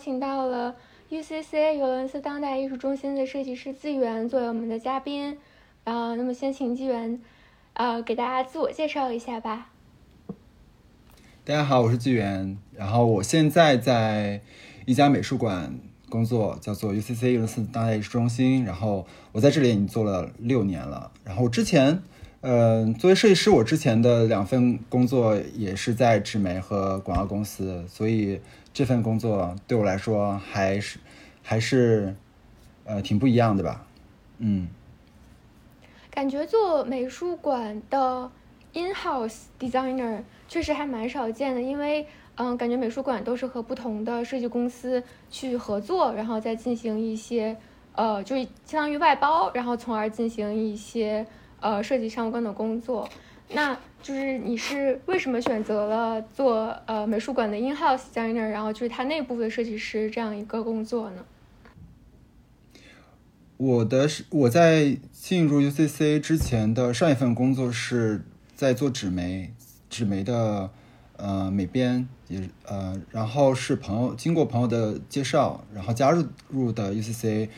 请到了 UCC 尤伦斯当代艺术中心的设计师资源作为我们的嘉宾。啊，那么先请纪元，呃，给大家自我介绍一下吧。大家好，我是纪元，然后我现在在一家美术馆工作，叫做 UCC 尤伦斯当代艺术中心。然后我在这里已经做了六年了。然后之前，呃，作为设计师，我之前的两份工作也是在纸媒和广告公司，所以这份工作对我来说还是还是呃挺不一样的吧。嗯。感觉做美术馆的 in-house designer 确实还蛮少见的，因为嗯，感觉美术馆都是和不同的设计公司去合作，然后再进行一些呃，就相当于外包，然后从而进行一些呃设计相关的工作。那就是你是为什么选择了做呃美术馆的 in-house designer，然后就是它内部的设计师这样一个工作呢？我的是我在进入 UCC 之前的上一份工作是在做纸媒，纸媒的呃美编也呃，然后是朋友经过朋友的介绍，然后加入入的 UCC。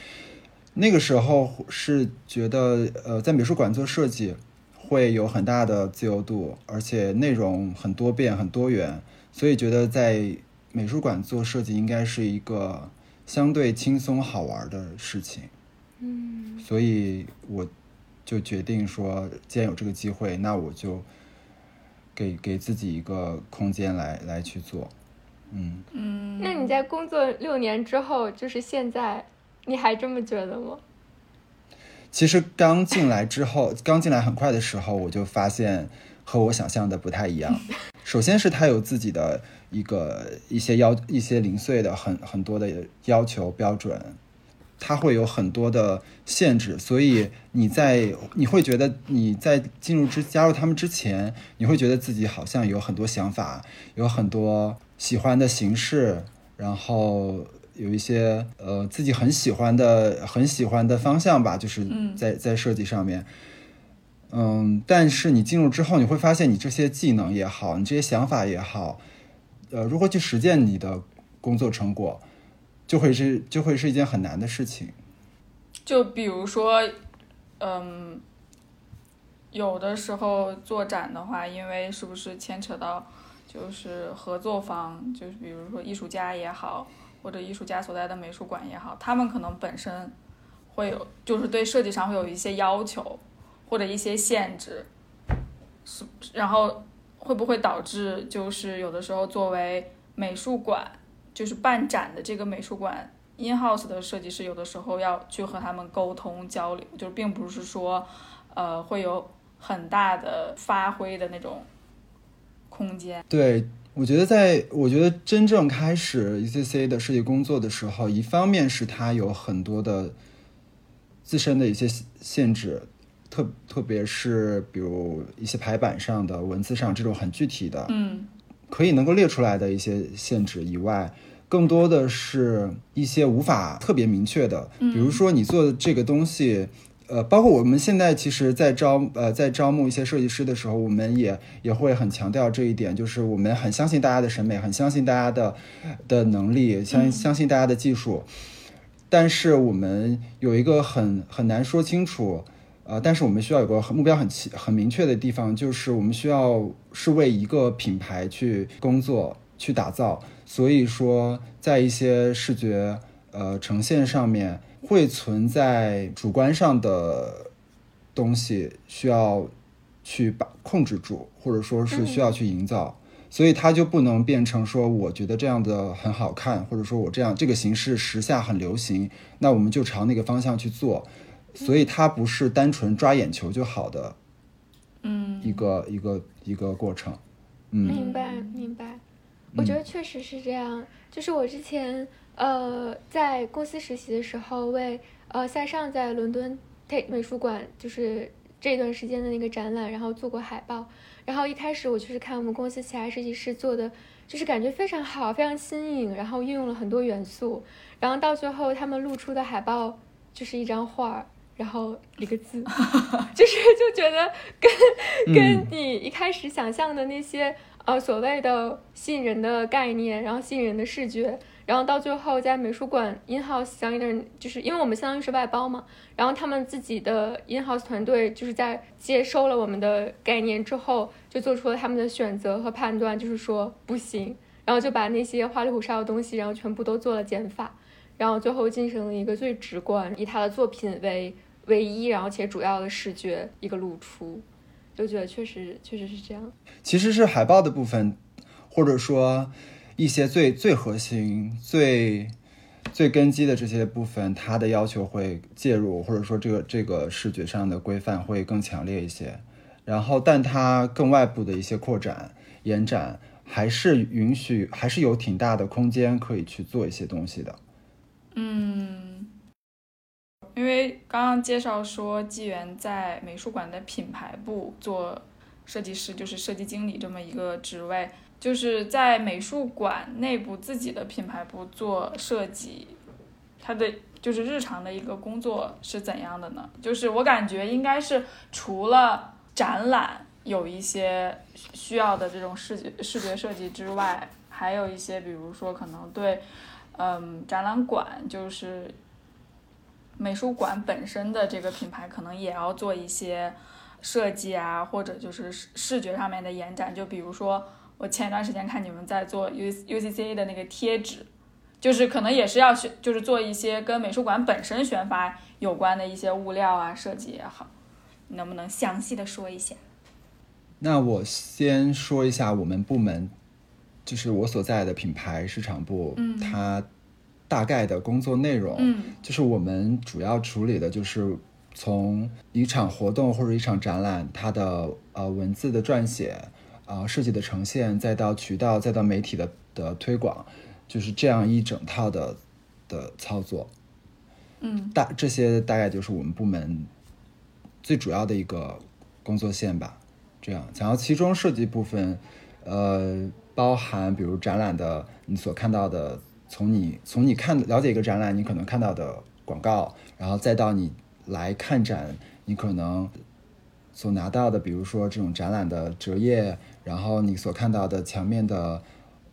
那个时候是觉得呃在美术馆做设计会有很大的自由度，而且内容很多变很多元，所以觉得在美术馆做设计应该是一个相对轻松好玩的事情。嗯，所以我就决定说，既然有这个机会，那我就给给自己一个空间来来去做。嗯嗯，那你在工作六年之后，就是现在，你还这么觉得吗？其实刚进来之后，刚进来很快的时候，我就发现和我想象的不太一样。首先是他有自己的一个一些要一些零碎的很很多的要求标准。他会有很多的限制，所以你在你会觉得你在进入之加入他们之前，你会觉得自己好像有很多想法，有很多喜欢的形式，然后有一些呃自己很喜欢的很喜欢的方向吧，就是在在设计上面，嗯，但是你进入之后，你会发现你这些技能也好，你这些想法也好，呃，如何去实践你的工作成果？就会是就会是一件很难的事情，就比如说，嗯，有的时候做展的话，因为是不是牵扯到就是合作方，就是比如说艺术家也好，或者艺术家所在的美术馆也好，他们可能本身会有就是对设计上会有一些要求或者一些限制，是然后会不会导致就是有的时候作为美术馆。就是办展的这个美术馆 in house 的设计师，有的时候要去和他们沟通交流，就并不是说，呃，会有很大的发挥的那种空间。对，我觉得在我觉得真正开始 ECC 的设计工作的时候，一方面是它有很多的自身的一些限制，特特别是比如一些排版上的文字上这种很具体的，嗯。可以能够列出来的一些限制以外，更多的是一些无法特别明确的，比如说你做的这个东西，呃，包括我们现在其实，在招呃在招募一些设计师的时候，我们也也会很强调这一点，就是我们很相信大家的审美，很相信大家的的能力，相相信大家的技术，但是我们有一个很很难说清楚。呃，但是我们需要有个目标很清很明确的地方，就是我们需要是为一个品牌去工作、去打造。所以说，在一些视觉呃呈现上面，会存在主观上的东西，需要去把控制住，或者说是需要去营造。所以它就不能变成说，我觉得这样的很好看，或者说我这样这个形式时下很流行，那我们就朝那个方向去做。所以它不是单纯抓眼球就好的，嗯，一个一个一个过程，嗯，明白明白，我觉得确实是这样。就是我之前呃在公司实习的时候，为呃塞尚在伦敦 Tate 美术馆就是这段时间的那个展览，然后做过海报。然后一开始我就是看我们公司其他设计师做的，就是感觉非常好，非常新颖，然后运用了很多元素。然后到最后他们露出的海报就是一张画儿。然后一个字，就是就觉得跟跟你一开始想象的那些呃所谓的吸引人的概念，然后吸引人的视觉。然后到最后，在美术馆 in house 相应的人，就是因为我们相当于是外包嘛，然后他们自己的 in house 团队就是在接收了我们的概念之后，就做出了他们的选择和判断，就是说不行，然后就把那些花里胡哨的东西，然后全部都做了减法，然后最后进行了一个最直观，以他的作品为唯一，然后且主要的视觉一个露出，就觉得确实确实是这样。其实是海报的部分，或者说。一些最最核心、最最根基的这些部分，它的要求会介入，或者说这个这个视觉上的规范会更强烈一些。然后，但它更外部的一些扩展、延展，还是允许，还是有挺大的空间可以去做一些东西的。嗯，因为刚刚介绍说，纪元在美术馆的品牌部做设计师，就是设计经理这么一个职位。就是在美术馆内部自己的品牌部做设计，他的就是日常的一个工作是怎样的呢？就是我感觉应该是除了展览有一些需要的这种视觉视觉设计之外，还有一些比如说可能对，嗯，展览馆就是美术馆本身的这个品牌可能也要做一些设计啊，或者就是视觉上面的延展，就比如说。我前一段时间看你们在做 U U C C A 的那个贴纸，就是可能也是要选，就是做一些跟美术馆本身宣发有关的一些物料啊设计也好，能不能详细的说一下？那我先说一下我们部门，就是我所在的品牌市场部，嗯，它大概的工作内容，嗯，就是我们主要处理的就是从一场活动或者一场展览，它的呃文字的撰写。啊，设计的呈现，再到渠道，再到媒体的的推广，就是这样一整套的的操作。嗯，大这些大概就是我们部门最主要的一个工作线吧。这样，然后其中设计部分，呃，包含比如展览的你所看到的，从你从你看了解一个展览，你可能看到的广告，然后再到你来看展，你可能所拿到的，比如说这种展览的折页。然后你所看到的墙面的，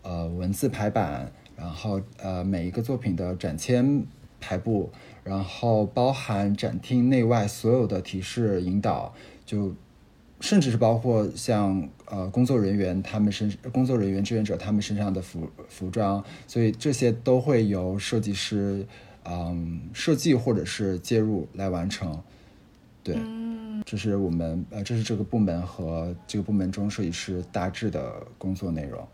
呃，文字排版，然后呃，每一个作品的展签排布，然后包含展厅内外所有的提示引导，就甚至是包括像呃工作人员他们身工作人员志愿者他们身上的服服装，所以这些都会由设计师嗯设计或者是介入来完成，对。这是我们呃，这是这个部门和这个部门中设计师大致的工作内容。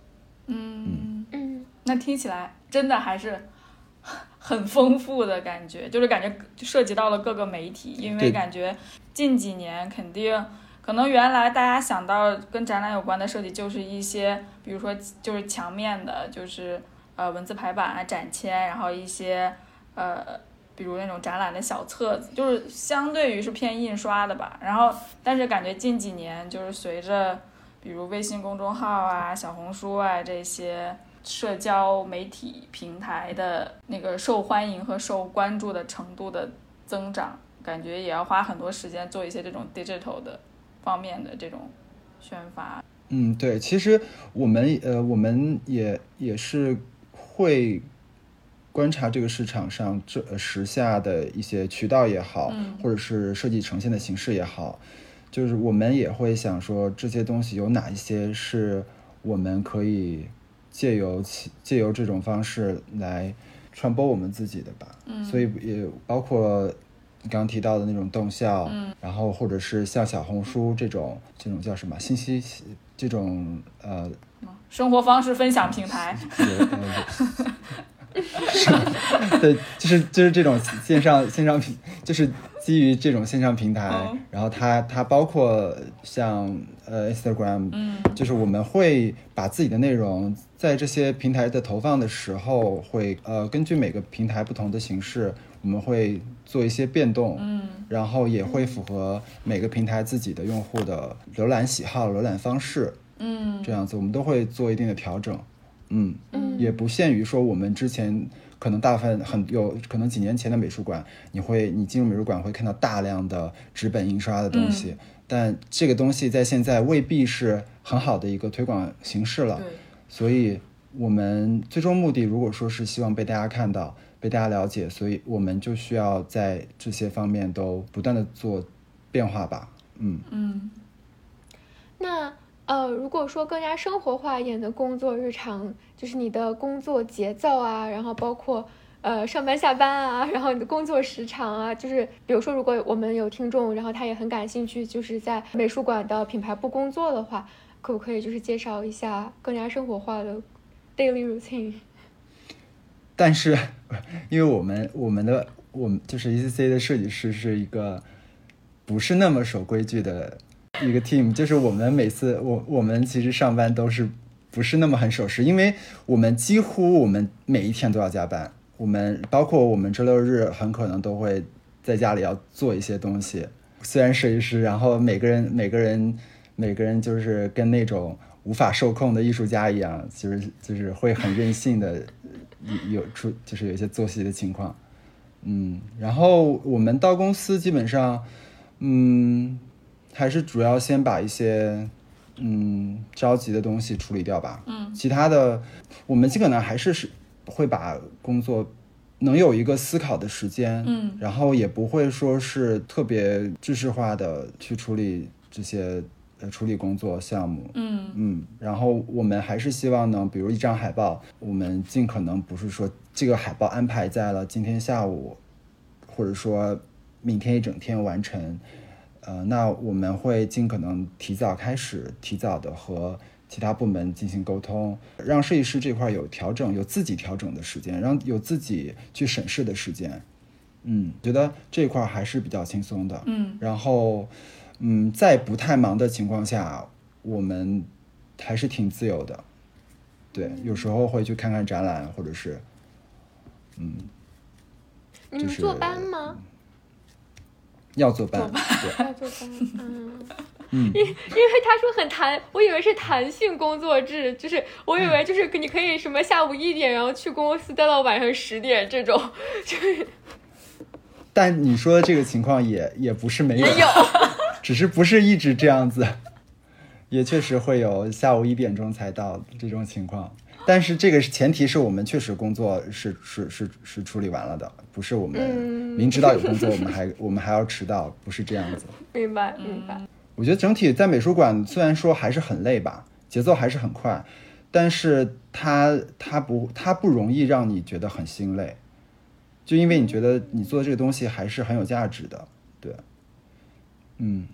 嗯嗯，那听起来真的还是 很丰富的感觉，就是感觉涉及到了各个媒体，因为感觉近几年肯定可能原来大家想到跟展览有关的设计，就是一些比如说就是墙面的，就是呃文字排版啊、展签，然后一些呃。比如那种展览的小册子，就是相对于是偏印刷的吧。然后，但是感觉近几年就是随着，比如微信公众号啊、小红书啊这些社交媒体平台的那个受欢迎和受关注的程度的增长，感觉也要花很多时间做一些这种 digital 的方面的这种宣发。嗯，对，其实我们呃，我们也也是会。观察这个市场上这时下的一些渠道也好，或者是设计呈现的形式也好，就是我们也会想说这些东西有哪一些是我们可以借由其借由这种方式来传播我们自己的吧。嗯，所以也包括你刚刚提到的那种动效，嗯，然后或者是像小红书这种这种叫什么信息这种呃生活方式分享平台。对，就是就是这种线上线上平，就是基于这种线上平台，然后它它包括像呃 Instagram，嗯，就是我们会把自己的内容在这些平台的投放的时候，会呃根据每个平台不同的形式，我们会做一些变动，嗯，然后也会符合每个平台自己的用户的浏览喜好、浏览方式，嗯，这样子我们都会做一定的调整。嗯也不限于说我们之前可能大部分很有可能几年前的美术馆，你会你进入美术馆会看到大量的纸本印刷的东西，但这个东西在现在未必是很好的一个推广形式了。对，所以我们最终目的如果说是希望被大家看到、被大家了解，所以我们就需要在这些方面都不断的做变化吧。嗯，嗯，那呃，如果说更加生活化一点的工作日常，就是你的工作节奏啊，然后包括呃上班下班啊，然后你的工作时长啊，就是比如说，如果我们有听众，然后他也很感兴趣，就是在美术馆的品牌部工作的话，可不可以就是介绍一下更加生活化的 daily routine？但是因为我们我们的我们就是 ECC 的设计师是一个不是那么守规矩的一个 team，就是我们每次我我们其实上班都是不是那么很守时，因为我们几乎我们每一天都要加班，我们包括我们周六日很可能都会在家里要做一些东西。虽然设计师，然后每个人每个人每个人就是跟那种无法受控的艺术家一样，就是就是会很任性的有有出就是有一些作息的情况。嗯，然后我们到公司基本上，嗯，还是主要先把一些嗯着急的东西处理掉吧。嗯，其他的我们尽可能还是是会把工作能有一个思考的时间。嗯，然后也不会说是特别知识化的去处理这些呃处理工作项目。嗯，嗯，然后我们还是希望呢，比如一张海报，我们尽可能不是说这个海报安排在了今天下午，或者说明天一整天完成，呃，那我们会尽可能提早开始，提早的和其他部门进行沟通，让设计师这块有调整，有自己调整的时间，让有自己去审视的时间。嗯，觉得这块还是比较轻松的。嗯，然后，嗯，在不太忙的情况下，我们还是挺自由的。对，有时候会去看看展览，或者是，嗯，就是你们坐班吗？要坐班。对，要坐班，嗯。嗯，因为他说很弹，我以为是弹性工作制，就是我以为就是你可以什么下午一点，然后去公司待到晚上十点这种，就 是但你说的这个情况也也不是没有，也有。只是不是一直这样子，也确实会有下午一点钟才到这种情况。但是这个是前提是我们确实工作是是是是处理完了的，不是我们嗯明知道有工作我们还我们还要迟到，不是这样子。明白明白。我觉得整体在美术馆虽然说还是很累吧，节奏还是很快，但是它它不它不容易让你觉得很心累，就因为你觉得你做的这个东西还是很有价值的，对，嗯。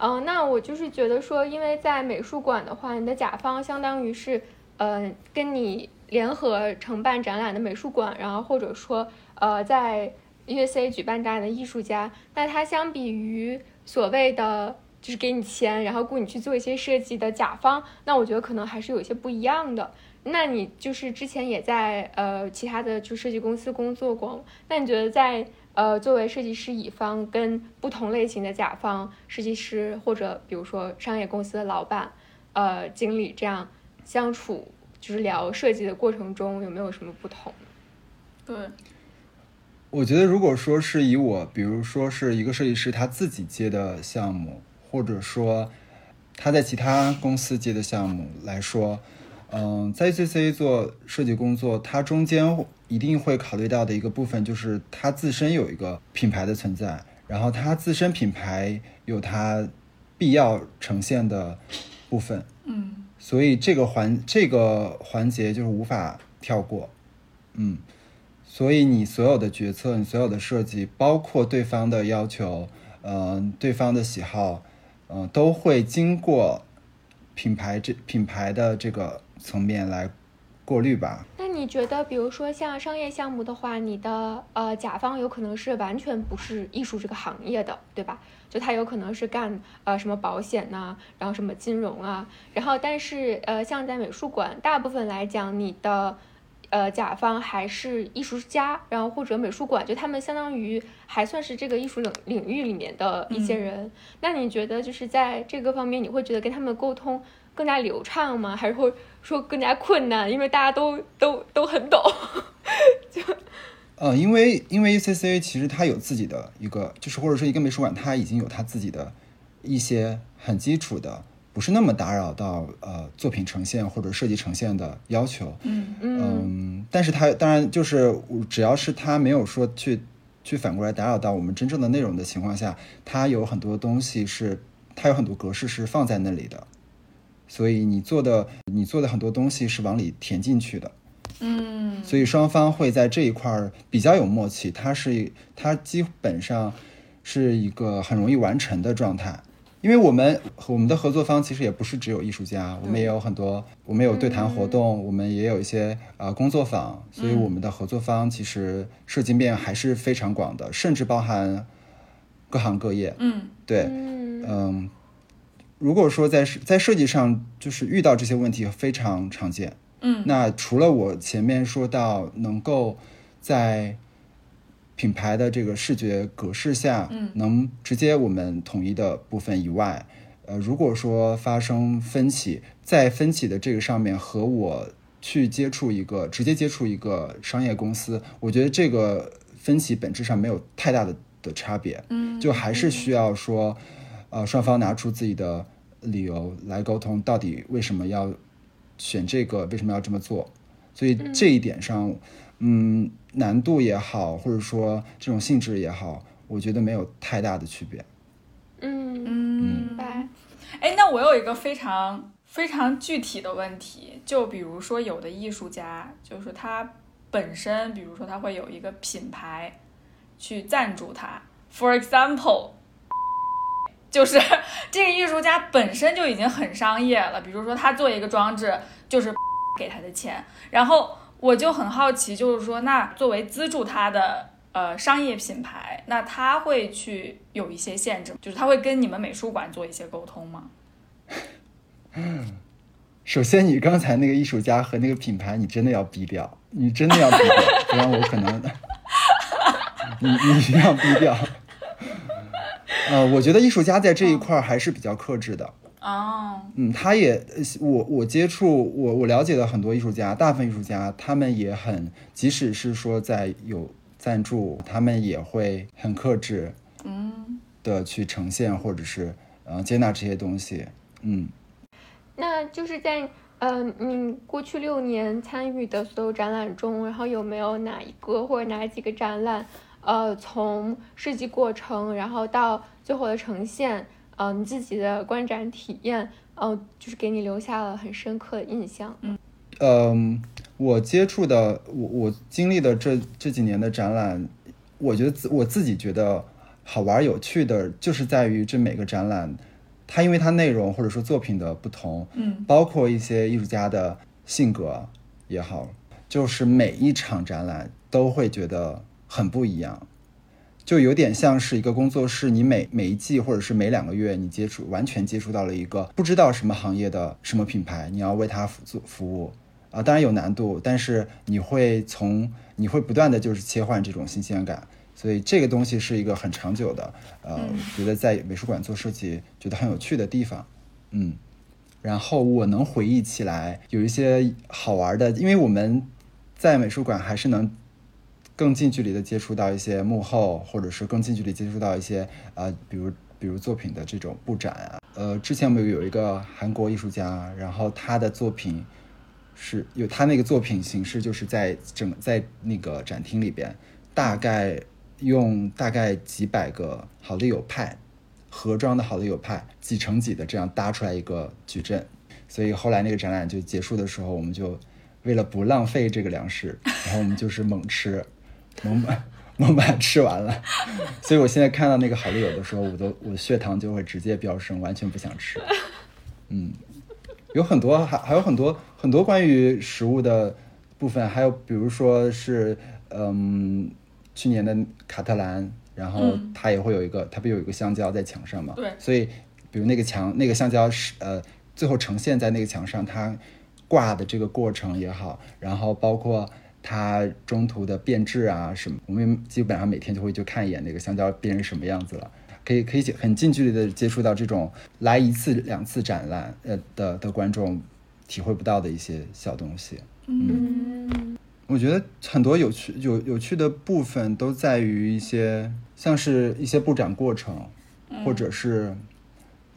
嗯，那我就是觉得说，因为在美术馆的话，你的甲方相当于是，呃，跟你联合承办展览的美术馆，然后或者说，呃，在 USA 举办展览的艺术家，那它相比于所谓的就是给你钱，然后雇你去做一些设计的甲方，那我觉得可能还是有一些不一样的。那你就是之前也在呃其他的就设计公司工作过，那你觉得在呃作为设计师乙方跟不同类型的甲方设计师或者比如说商业公司的老板、呃经理这样相处，就是聊设计的过程中有没有什么不同？对，我觉得，如果说是以我，比如说是一个设计师他自己接的项目，或者说他在其他公司接的项目来说，嗯，在 UCC 做设计工作，它中间一定会考虑到的一个部分就是它自身有一个品牌的存在，然后它自身品牌有它必要呈现的部分，嗯所以这个环这个环节就是无法跳过，嗯，所以你所有的决策，你所有的设计，包括对方的要求，嗯、对方的喜好，嗯、都会经过品牌这品牌的这个层面来过滤吧。那你觉得，比如说像商业项目的话，你的呃甲方有可能是完全不是艺术这个行业的，对吧？就他有可能是干呃什么保险呐、然后什么金融啊，然后但是呃像在美术馆，大部分来讲，你的呃甲方还是艺术家，然后或者美术馆，就他们相当于还算是这个艺术领领域里面的一些人。那你觉得就是在这个方面，你会觉得跟他们沟通更加流畅吗？还是会说更加困难？因为大家都都都很懂，就呃，因为因为 UCCA 其实它有自己的一个，就是或者说一个美术馆，它已经有它自己的一些很基础的，不是那么打扰到呃作品呈现或者设计呈现的要求。嗯嗯嗯，但是它当然就是只要是它没有说去去反过来打扰到我们真正的内容的情况下，它有很多东西是它有很多格式是放在那里的，所以你做的你做的很多东西是往里填进去的。嗯。所以双方会在这一块儿比较有默契，它是它基本上是一个很容易完成的状态。因为我们我们的合作方其实也不是只有艺术家，我们也有很多，我们有对谈活动，我们也有一些呃工作坊，所以我们的合作方其实涉及面还是非常广的，甚至包含各行各业。嗯。对，嗯。嗯，如果说在在设计上就是遇到这些问题非常常见，嗯。那除了我前面说到能够在品牌的这个视觉格式下，嗯。能直接我们统一的部分以外，呃，如果说发生分歧，在分歧的这个上面和我去接触一个直接接触一个商业公司，我觉得这个分歧本质上没有太大的的差别，嗯就还是需要说，呃，双方拿出自己的理由来沟通，到底为什么要选这个，为什么要这么做。所以这一点上，嗯，难度也好，或者说这种性质也好，我觉得没有太大的区别。嗯，嗯明白。哎，那我有一个非常非常具体的问题，就比如说有的艺术家，就是他本身，比如说他会有一个品牌去赞助他，for example，就是这个艺术家本身就已经很商业了，比如说他做一个装置就是 给他的钱，然后我就很好奇，就是说那作为资助他的。呃，商业品牌，那他会去有一些限制，就是他会跟你们美术馆做一些沟通吗？嗯 首先，你刚才那个艺术家和那个品牌，你真的要逼掉，你真的要逼掉，不然我可能，你你一定要低调。呃，我觉得艺术家在这一块儿还是比较克制的。哦，嗯，他也，呃我我接触我我了解的很多艺术家，大部分艺术家他们也很，即使是说在有赞助，他们也会很克制嗯的去呈现或者是呃接纳这些东西。嗯，那就是在呃，你过去六年参与的所有展览中，然后有没有哪一个或者哪几个展览，呃，从设计过程，然后到最后的呈现，呃，你自己的观展体验，呃，就是给你留下了很深刻的印象？嗯，我接触的，我我经历的这这几年的展览，我觉得自我自己觉得好玩有趣的，就是在于这每个展览，它因为它内容或者说作品的不同，嗯包括一些艺术家的性格也好，就是每一场展览都会觉得很不一样，就有点像是一个工作室，你每每一季或者是每两个月，你接触完全接触到了一个不知道什么行业的什么品牌，你要为它服做服务啊，当然有难度，但是你会从你会不断的就是切换这种新鲜感。所以这个东西是一个很长久的，呃，我觉得在美术馆做设计觉得很有趣的地方，嗯。然后我能回忆起来有一些好玩的，因为我们在美术馆还是能更近距离的接触到一些幕后，或者是更近距离接触到一些呃，比如比如作品的这种布展啊。呃，之前我们有一个韩国艺术家，然后他的作品是有他那个作品形式，就是在整在那个展厅里边，大概用大概几百个好丽友派盒装的好丽友派几乘几的这样搭出来一个矩阵，所以后来那个展览就结束的时候，我们就为了不浪费这个粮食，然后我们就是猛吃，猛把猛把它吃完了。所以我现在看到那个好丽友的时候，我都我血糖就会直接飙升，完全不想吃。嗯，有很多还还有很多很多关于食物的部分，还有比如说是嗯去年的卡特兰，然后嗯它也会有一个，它不有一个香蕉在墙上嘛？对所以比如那个墙那个香蕉是呃最后呈现在那个墙上，它挂的这个过程也好，然后包括。它中途的变质啊什么，我们基本上每天就会去看一眼那个香蕉变成什么样子了。可以可以很近距离的接触到这种来一次两次展览呃的的观众体会不到的一些小东西。嗯，我觉得很多有趣有有趣的部分都在于一些像是一些布展过程，或者是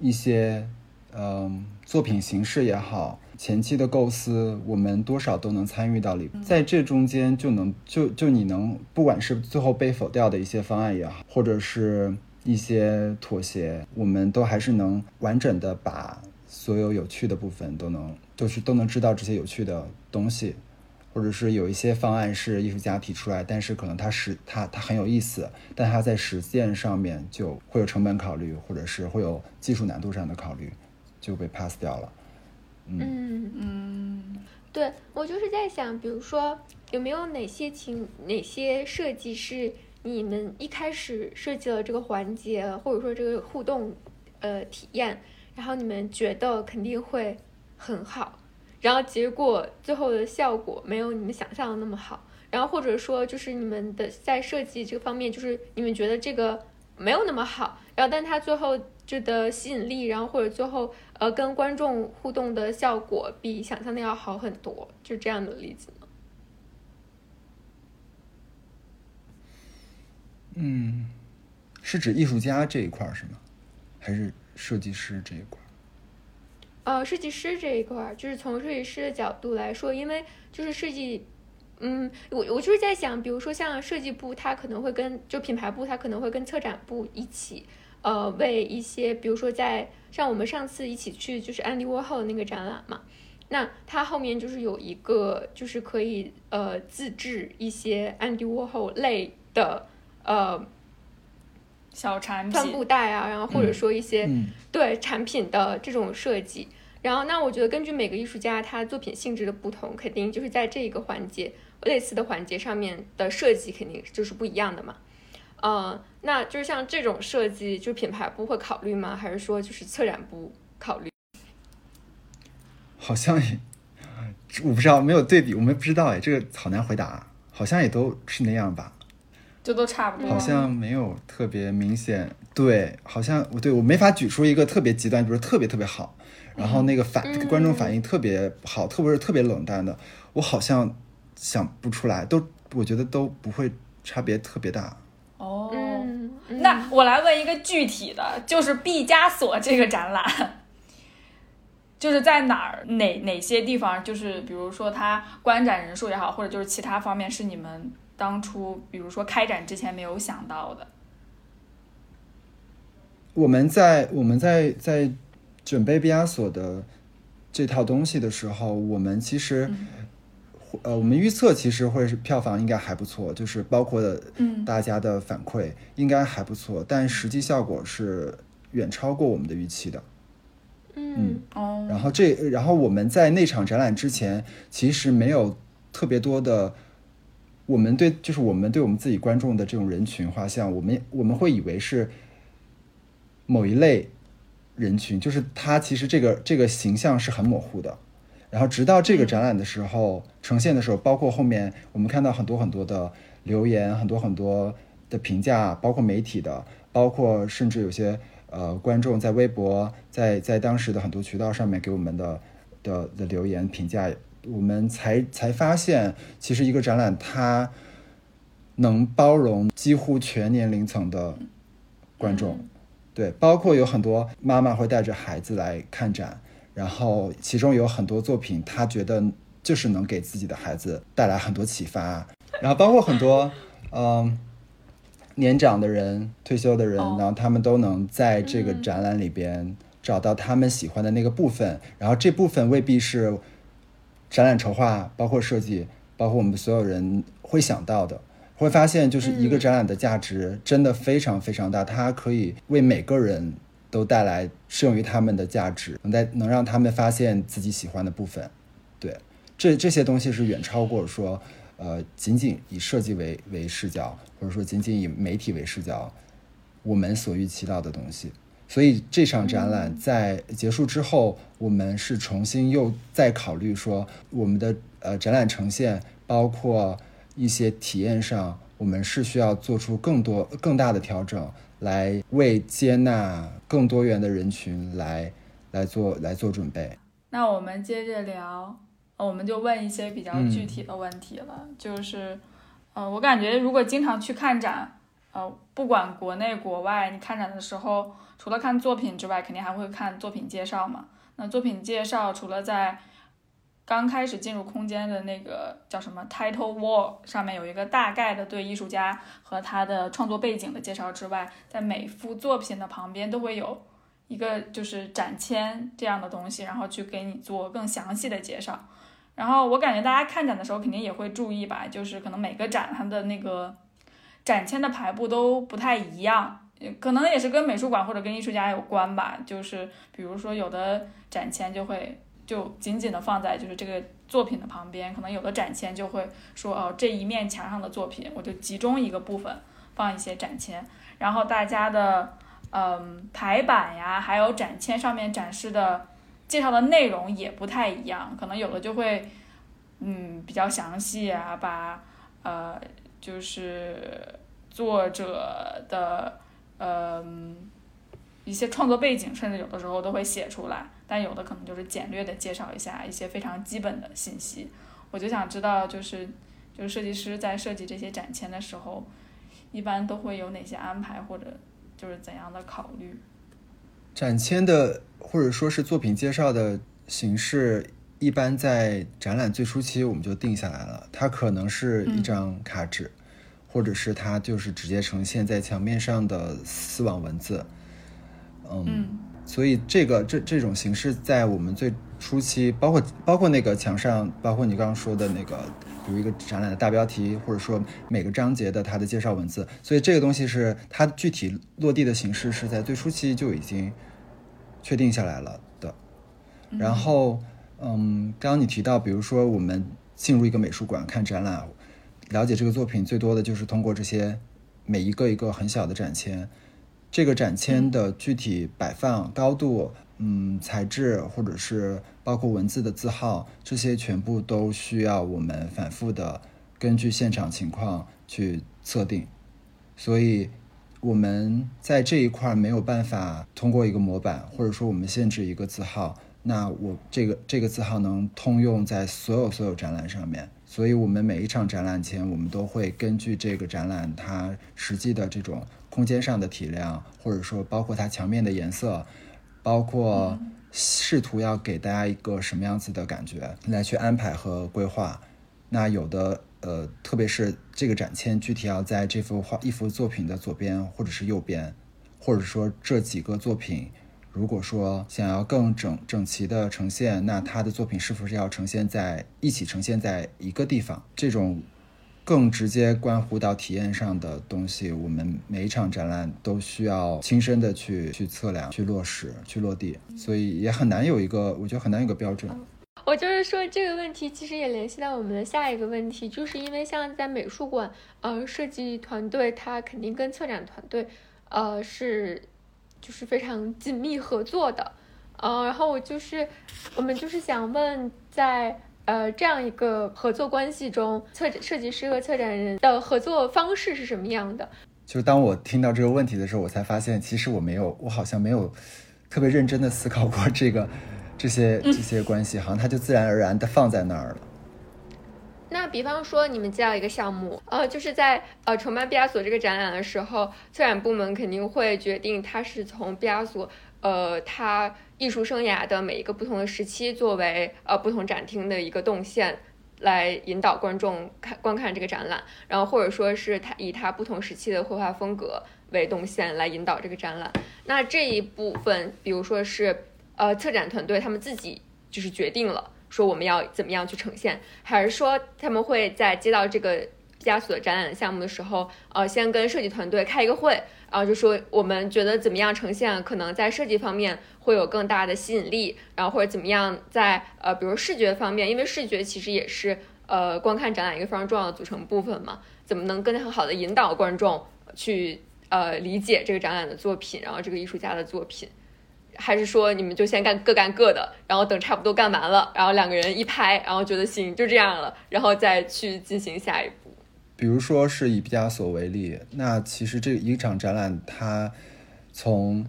一些嗯、作品形式也好，前期的构思，我们多少都能参与到里，在这中间就能就就你能不管是最后被否掉的一些方案也好，或者是一些妥协，我们都还是能完整的把所有有趣的部分都能就是都能知道这些有趣的东西。或者是有一些方案是艺术家提出来，但是可能他实他他很有意思，但他在实践上面就会有成本考虑，或者是会有技术难度上的考虑，就被 pass 掉了。嗯。嗯，对我就是在想，比如说有没有哪些情哪些设计是你们一开始设计了这个环节，或者说这个互动呃体验，然后你们觉得肯定会很好，然后结果最后的效果没有你们想象的那么好，然后或者说就是你们的在设计这个方面，就是你们觉得这个没有那么好，然后但它最后就的吸引力，然后或者最后呃跟观众互动的效果比想象的要好很多，就这样的例子呢？嗯，是指艺术家这一块儿是吗？还是设计师这一块儿？呃，设计师这一块儿，就是从设计师的角度来说，因为就是设计，嗯，我我就是在想，比如说像设计部，它可能会跟就品牌部，它可能会跟策展部一起，呃，为一些，比如说在像我们上次一起去就是安迪沃霍的那个展览嘛，那它后面就是有一个就是可以呃自制一些安迪沃霍类的呃小产品帆布，袋啊，然后或者说一些、嗯对产品的这种设计。然后，那我觉得根据每个艺术家他作品性质的不同，肯定就是在这一个环节类似的环节上面的设计肯定就是不一样的嘛。呃，那就是像这种设计，就品牌部会考虑吗？还是说就是策展部考虑？好像也，我不知道，没有对比，我们不知道哎，这个好难回答。好像也都是那样吧，就都差不多。好像没有特别明显。对，好像我对我没法举出一个特别极端，比如说特别特别好，然后那个反、嗯观众反应特别好，特别是特别冷淡的，我好像想不出来，都我觉得都不会差别特别大。哦，那我来问一个具体的，就是毕加索这个展览，就是在哪儿哪哪些地方，就是比如说他观展人数也好，或者就是其他方面是你们当初比如说开展之前没有想到的。我们在我们在在准备毕加索的这套东西的时候，我们其实、呃，我们预测其实会是票房应该还不错，就是包括嗯大家的反馈应该还不错，但实际效果是远超过我们的预期的。嗯哦，然后这，然后我们在那场展览之前，其实没有特别多的，我们对就是我们对我们自己观众的这种人群画像，我们我们会以为是某一类人群，就是他其实这个这个形象是很模糊的。然后直到这个展览的时候、呈现的时候，包括后面我们看到很多很多的留言，很多很多的评价，包括媒体的，包括甚至有些呃观众在微博，在在当时的很多渠道上面给我们的的的留言评价，我们才才发现，其实一个展览它能包容几乎全年龄层的观众。对，包括有很多妈妈会带着孩子来看展，然后其中有很多作品，他觉得就是能给自己的孩子带来很多启发，然后包括很多 嗯年长的人、退休的人，哦。然后他们都能在这个展览里边找到他们喜欢的那个部分，然后这部分未必是展览筹划、包括设计、包括我们所有人会想到的。会发现，就是一个展览的价值真的非常非常大，它可以为每个人都带来适用于他们的价值，能在能让他们发现自己喜欢的部分。对，这这些东西是远超过说，呃，仅仅以设计为为视角，或者说仅仅以媒体为视角，我们所预期到的东西。所以这场展览在结束之后，我们是重新又再考虑说，我们的呃展览呈现，包括一些体验上，我们是需要做出更多更大的调整，来为接纳更多元的人群来来做来做准备。那我们接着聊呃，我们就问一些比较具体的问题了，就是，呃，我感觉如果经常去看展，呃，不管国内国外，你看展的时候，除了看作品之外，肯定还会看作品介绍嘛。那作品介绍除了在刚开始进入空间的那个叫什么 title wall 上面有一个大概的对艺术家和他的创作背景的介绍之外，在每幅作品的旁边都会有一个就是展签这样的东西，然后去给你做更详细的介绍。然后我感觉大家看展的时候肯定也会注意吧，就是可能每个展它的那个展签的排布都不太一样，可能也是跟美术馆或者跟艺术家有关吧。就是比如说有的展签就会就紧紧的放在就是这个作品的旁边，可能有的展签就会说哦这一面墙上的作品我就集中一个部分放一些展签，然后大家的嗯排版呀，还有展签上面展示的介绍的内容也不太一样，可能有的就会嗯比较详细啊，把呃就是作者的嗯。一些创作背景，甚至有的时候都会写出来，但有的可能就是简略的介绍一下一些非常基本的信息。我就想知道，就是就是设计师在设计这些展签的时候，一般都会有哪些安排，或者就是怎样的考虑？展签的或者说是作品介绍的形式，一般在展览最初期我们就定下来了。它可能是一张卡纸，或者是它就是直接呈现在墙面上的丝网文字。嗯，所以这个这这种形式在我们最初期，包括包括那个墙上，包括你刚刚说的那个，比如一个展览的大标题，或者说每个章节的它的介绍文字，所以这个东西是它具体落地的形式是在最初期就已经确定下来了的。然后，嗯，刚刚你提到，比如说我们进入一个美术馆看展览，了解这个作品最多的就是通过这些每一个一个很小的展签。这个展签的具体摆放高度，嗯，材质，或者是包括文字的字号，这些全部都需要我们反复的根据现场情况去测定。所以我们在这一块没有办法通过一个模板，或者说我们限制一个字号，那我这个这个字号能通用在所有所有展览上面。所以我们每一场展览前，我们都会根据这个展览它实际的这种。空间上的体量，或者说包括它墙面的颜色，包括试图要给大家一个什么样子的感觉，来去安排和规划。那有的呃，特别是这个展签具体要在这幅画一幅作品的左边或者是右边，或者说这几个作品，如果说想要更整整齐的呈现，那他的作品是不是要呈现在一起呈现在一个地方？这种。更直接关乎到体验上的东西，我们每一场展览都需要亲身的去去测量、去落实、去落地，所以也很难有一个，我觉得很难有个标准。我就是说这个问题，其实也联系到我们的下一个问题，就是因为像在美术馆，呃，设计团队它肯定跟策展团队，呃，是就是非常紧密合作的，呃，然后我就是我们就是想问在。呃，这样一个合作关系中，策设计师和策展人的合作方式是什么样的？就当我听到这个问题的时候，我才发现，其实我没有，我好像没有特别认真的思考过这个这些这些关系，好像它就自然而然的放在那儿了。那比方说，你们接到一个项目，呃，就是在呃承办毕加索这个展览的时候，策展部门肯定会决定他是从毕加索。呃，他艺术生涯的每一个不同的时期，作为呃不同展厅的一个动线，来引导观众看观看这个展览，然后或者说是他以他不同时期的绘画风格为动线来引导这个展览。那这一部分，比如说是呃策展团队他们自己就是决定了说我们要怎么样去呈现，还是说他们会在接到这个毕加索展览项目的时候，呃，先跟设计团队开一个会。然后就说我们觉得怎么样呈现，可能在设计方面会有更大的吸引力，然后或者怎么样在呃，比如视觉方面，因为视觉其实也是呃观看展览一个非常重要的组成部分嘛，怎么能更很好的引导观众去呃理解这个展览的作品，然后这个艺术家的作品，还是说你们就先干各干各的，然后等差不多干完了，然后两个人一拍，然后觉得行就这样了，然后再去进行下一步。比如说是以毕加索为例，那其实这一场展览，它从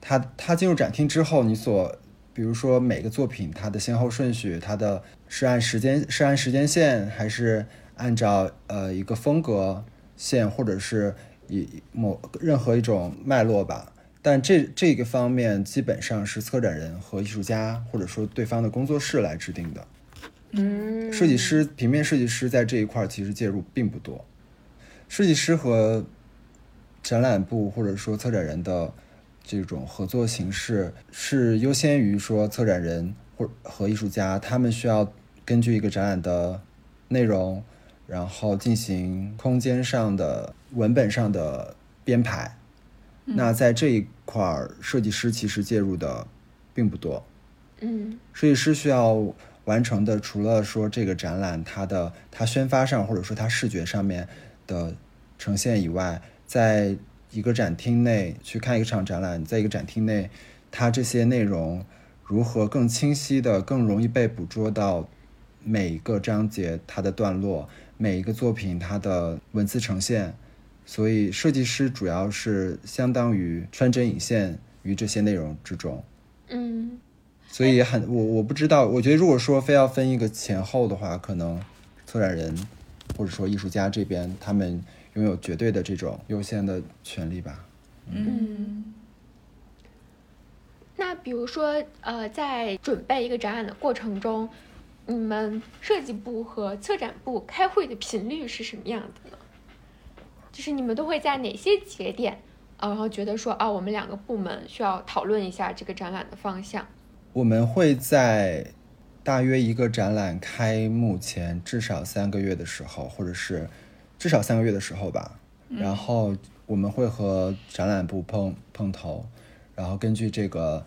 它它进入展厅之后，你所比如说每个作品它的先后顺序，它的是按时间是按时间线，还是按照呃一个风格线，或者是以某任何一种脉络吧。但这这个方面基本上是策展人和艺术家，或者说对方的工作室来制定的。嗯，设计师、平面设计师在这一块儿其实介入并不多。设计师和展览部或者说策展人的这种合作形式是优先于说策展人或和艺术家，他们需要根据一个展览的内容，然后进行空间上的、文本上的编排。那在这一块儿，设计师其实介入的并不多。嗯设计师需要完成的，除了说这个展览它的它宣发上或者说它视觉上面的呈现以外，在一个展厅内去看一场展览，在一个展厅内，它这些内容如何更清晰的、更容易被捕捉到每一个章节它的段落，每一个作品它的文字呈现。所以，设计师主要是相当于穿针引线于这些内容之中。嗯所以很我我不知道，我觉得如果说非要分一个前后的话，可能策展人或者说艺术家这边，他们拥有绝对的这种优先的权利吧。嗯那比如说，呃，在准备一个展览的过程中，你们设计部和策展部开会的频率是什么样的呢？就是你们都会在哪些节点，呃然后觉得说，啊，我们两个部门需要讨论一下这个展览的方向。我们会在大约一个展览开幕前至少三个月的时候，或者是至少三个月的时候吧，然后我们会和展览部碰碰头，然后根据这个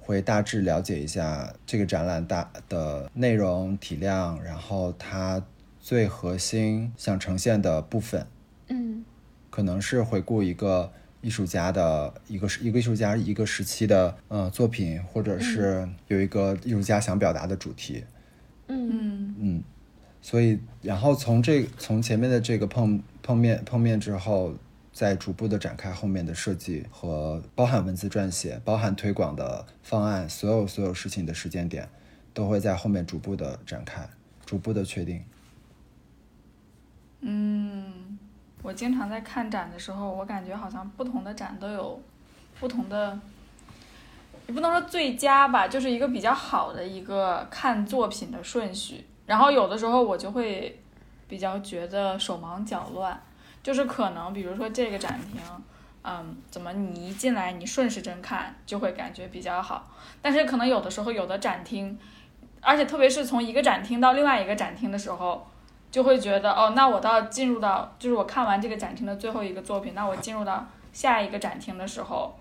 会大致了解一下这个展览大的内容体量，然后它最核心想呈现的部分，嗯。可能是回顾一个艺术家的一个一个艺术家一个时期的呃作品，或者是有一个艺术家想表达的主题，嗯。嗯。嗯，所以然后从这从前面的这个碰碰面碰面之后，再逐步的展开后面的设计和包含文字撰写、包含推广的方案，所有所有事情的时间点都会在后面逐步的展开，逐步的确定。嗯，我经常在看展的时候，我感觉好像不同的展都有不同的，也不能说最佳吧，就是一个比较好的一个看作品的顺序。然后有的时候我就会比较觉得手忙脚乱，就是可能比如说这个展厅，嗯，怎么你一进来你顺时针看就会感觉比较好，但是可能有的时候有的展厅，而且特别是从一个展厅到另外一个展厅的时候。就会觉得哦，那我到进入到就是我看完这个展厅的最后一个作品，那我进入到下一个展厅的时候，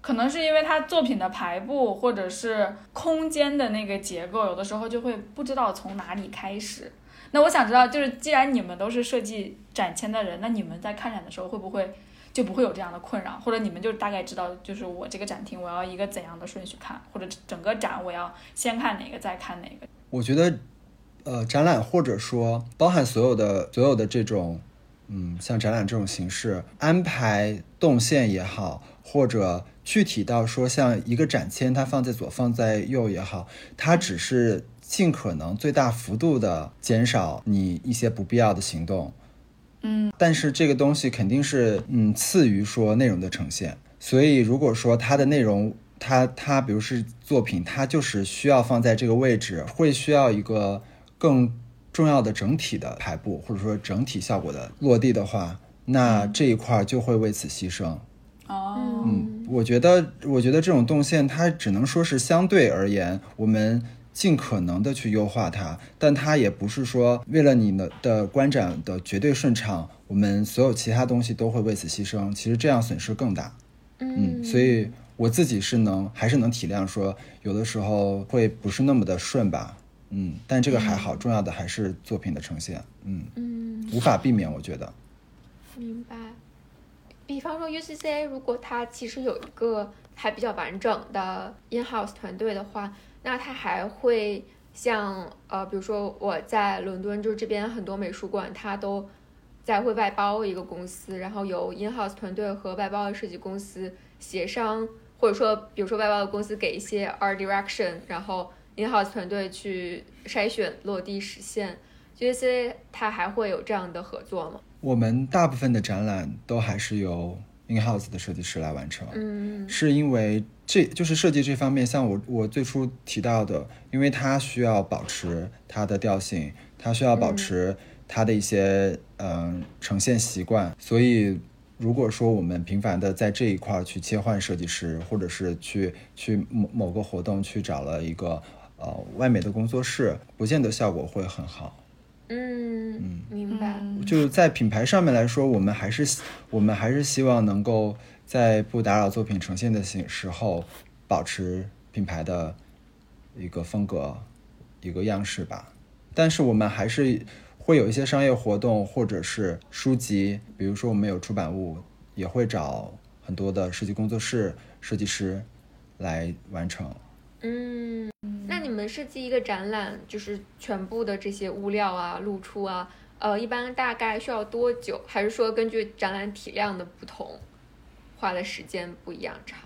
可能是因为它作品的排布或者是空间的那个结构，有的时候就会不知道从哪里开始。那我想知道，就是既然你们都是设计展签的人，那你们在看展的时候会不会就不会有这样的困扰？或者你们就大概知道，就是我这个展厅我要一个怎样的顺序看，或者整个展我要先看哪个再看哪个？我觉得，呃，展览或者说包含所有的所有的这种，嗯，像展览这种形式，安排动线也好，或者具体到说像一个展签，它放在左放在右也好，它只是尽可能最大幅度的减少你一些不必要的行动。嗯，但是这个东西肯定是嗯次于说内容的呈现，所以如果说它的内容，它它比如是作品，它就是需要放在这个位置，会需要一个更重要的整体的排布，或者说整体效果的落地的话，那这一块儿就会为此牺牲。哦，嗯，我觉得，我觉得这种动线它只能说是相对而言，我们尽可能的去优化它，但它也不是说为了你的的观展的绝对顺畅，我们所有其他东西都会为此牺牲。其实这样损失更大。嗯，所以我自己是能还是能体谅说，有的时候会不是那么的顺吧。嗯，但这个还好，重要的还是作品的呈现。嗯，嗯，无法避免，我觉得。明白。比方说 UCCA，如果它其实有一个还比较完整的 in-house 团队的话，那它还会像呃，比如说我在伦敦，就是这边很多美术馆，它都在会外包一个公司，然后由 in-house 团队和外包的设计公司协商或者说比如说外包的公司给一些 art direction，然后 in-house 团队去筛选、落地、实现，这些它还会有这样的合作吗？我们大部分的展览都还是由 in-house 的设计师来完成，嗯是因为这就是设计这方面，像我我最初提到的，因为它需要保持它的调性，它需要保持它的一些嗯、呈现习惯，所以如果说我们频繁的在这一块儿去切换设计师，或者是去去某某个活动去找了一个呃外美的工作室，不见得效果会很好。嗯，明白。嗯就在品牌上面来说，我们还是希我们还是希望能够在不打扰作品呈现的时时候，保持品牌的一个风格、一个样式吧。但是我们还是会有一些商业活动或者是书籍，比如说我们有出版物，也会找很多的设计工作室、设计师来完成。嗯，那你们设计一个展览，就是全部的这些物料啊、露出啊，呃，一般大概需要多久？还是说根据展览体量的不同，花的时间不一样长？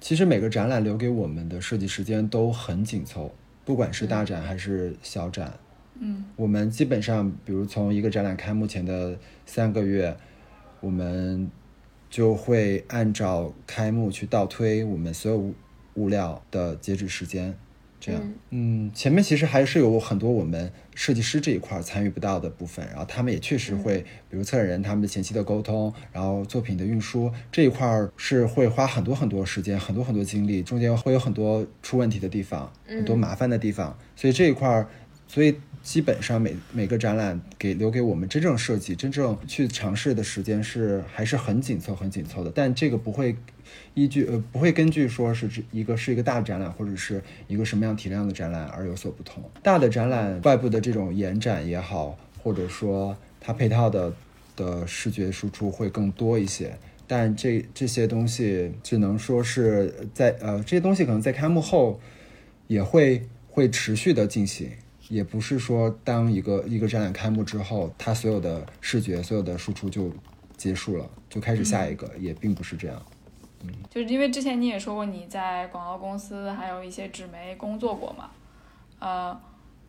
其实每个展览留给我们的设计时间都很紧凑，不管是大展还是小展。嗯，我们基本上，比如从一个展览开幕前的三个月，我们就会按照开幕去倒推我们所有物物料的截止时间。这样，嗯，前面其实还是有很多我们设计师这一块儿参与不到的部分，然后他们也确实会，比如策展人他们的前期的沟通，然后作品的运输这一块儿是会花很多很多时间，很多很多精力，中间会有很多出问题的地方，很多麻烦的地方，所以这一块儿，所以基本上每每个展览给留给我们真正设计、真正去尝试的时间是还是很紧凑、很紧凑的，但这个不会依据呃不会根据说是这一个是一个大的展览或者是一个什么样体量的展览而有所不同。大的展览外部的这种延展也好，或者说它配套的的视觉输出会更多一些。但这这些东西只能说是在呃这些东西可能在开幕后也会会持续的进行，也不是说当一个一个展览开幕之后，它所有的视觉所有的输出就结束了，就开始下一个，也并不是这样。就是因为之前你也说过你在广告公司还有一些纸媒工作过嘛，呃，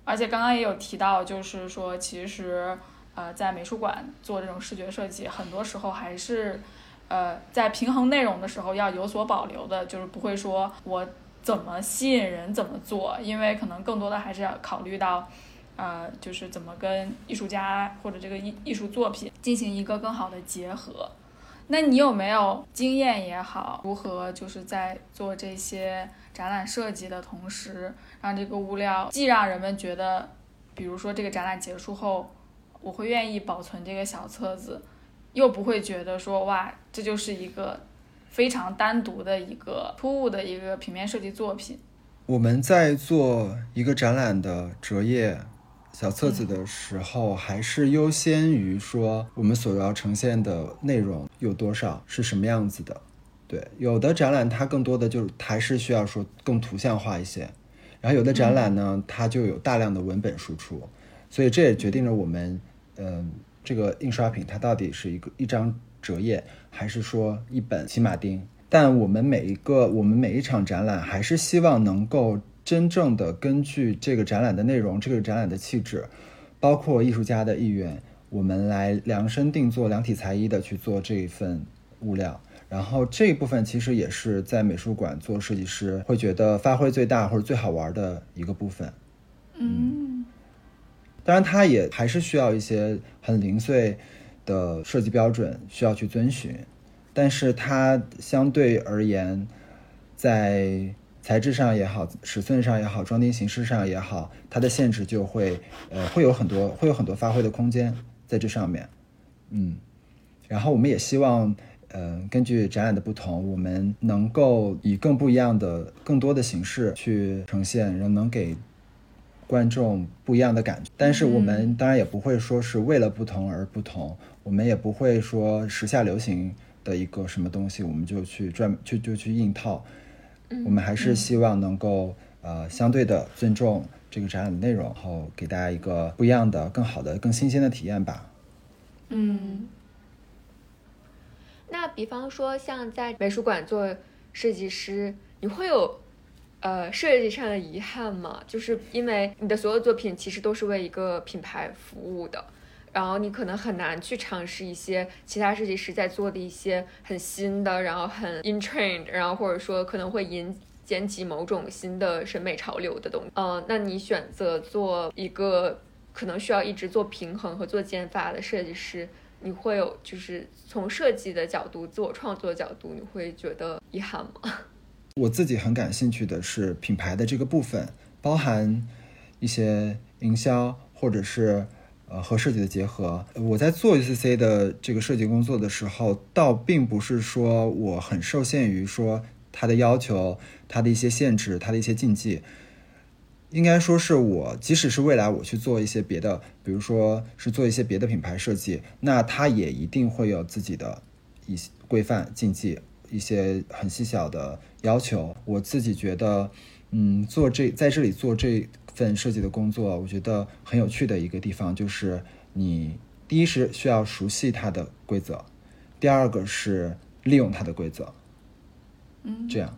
而且刚刚也有提到，就是说其实呃在美术馆做这种视觉设计，很多时候还是呃在平衡内容的时候要有所保留的，就是不会说我怎么吸引人怎么做，因为可能更多的还是要考虑到。呃，就是怎么跟艺术家或者这个艺艺术作品进行一个更好的结合。那你有没有经验也好，如何就是在做这些展览设计的同时，让这个物料既让人们觉得，比如说这个展览结束后，我会愿意保存这个小册子，又不会觉得说哇，这就是一个非常单独的一个突兀的一个平面设计作品。我们在做一个展览的折页小册子的时候，还是优先于说我们所要呈现的内容有多少，是什么样子的。对，有的展览它更多的就是还是需要说更图像化一些，然后有的展览呢，它就有大量的文本输出，所以这也决定了我们，嗯、这个印刷品它到底是一个一张折页，还是说一本骑马丁。但我们每一个我们每一场展览，还是希望能够真正的根据这个展览的内容、这个展览的气质，包括艺术家的意愿，我们来量身定做、量体裁衣的去做这一份物料。然后这一部分其实也是在美术馆做设计师会觉得发挥最大或者最好玩的一个部分。嗯当然，它也还是需要一些很零碎的设计标准需要去遵循，但是它相对而言，在材质上也好，尺寸上也好，装订形式上也好，它的限制就会呃会有很多会有很多发挥的空间在这上面，嗯，然后我们也希望。呃，根据展览的不同，我们能够以更不一样的、更多的形式去呈现，然后能给观众不一样的感觉。但是我们当然也不会说是为了不同而不同，我们也不会说时下流行的一个什么东西，我们就去专去就去硬套。我们还是希望能够呃相对的尊重这个展览的内容，然后给大家一个不一样的、更好的、更新鲜的体验吧。嗯那比方说，像在美术馆做设计师，你会有呃设计上的遗憾吗？就是因为你的所有作品其实都是为一个品牌服务的，然后你可能很难去尝试一些其他设计师在做的一些很新的，然后很 in trend，然后或者说可能会引掀起某种新的审美潮流的东西。嗯、那你选择做一个可能需要一直做平衡和做减法的设计师，你会有就是从设计的角度、自我创作角度，你会觉得遗憾吗？我自己很感兴趣的是品牌的这个部分，包含一些营销或者是呃和设计的结合。我在做 UCC 的这个设计工作的时候，倒并不是说我很受限于说它的要求、它的一些限制、它的一些禁忌。应该说是我，即使是未来我去做一些别的，比如说是做一些别的品牌设计，那它也一定会有自己的一些规范、禁忌，一些很细小的要求。我自己觉得，嗯，做这在这里做这份设计的工作，我觉得很有趣的一个地方就是，你第一是需要熟悉它的规则，第二个是利用它的规则，嗯，这样。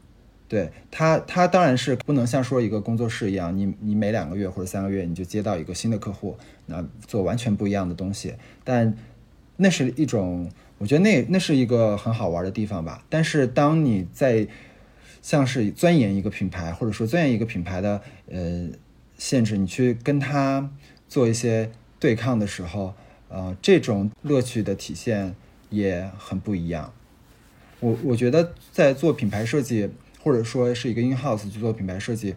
对它，它当然是不能像说一个工作室一样，你你每两个月或者三个月你就接到一个新的客户，那做完全不一样的东西。但那是一种，我觉得那那是一个很好玩的地方吧。但是当你在像是钻研一个品牌，或者说钻研一个品牌的呃限制，你去跟他做一些对抗的时候，呃，这种乐趣的体现也很不一样。我我觉得在做品牌设计，或者说是一个 in house 去做品牌设计，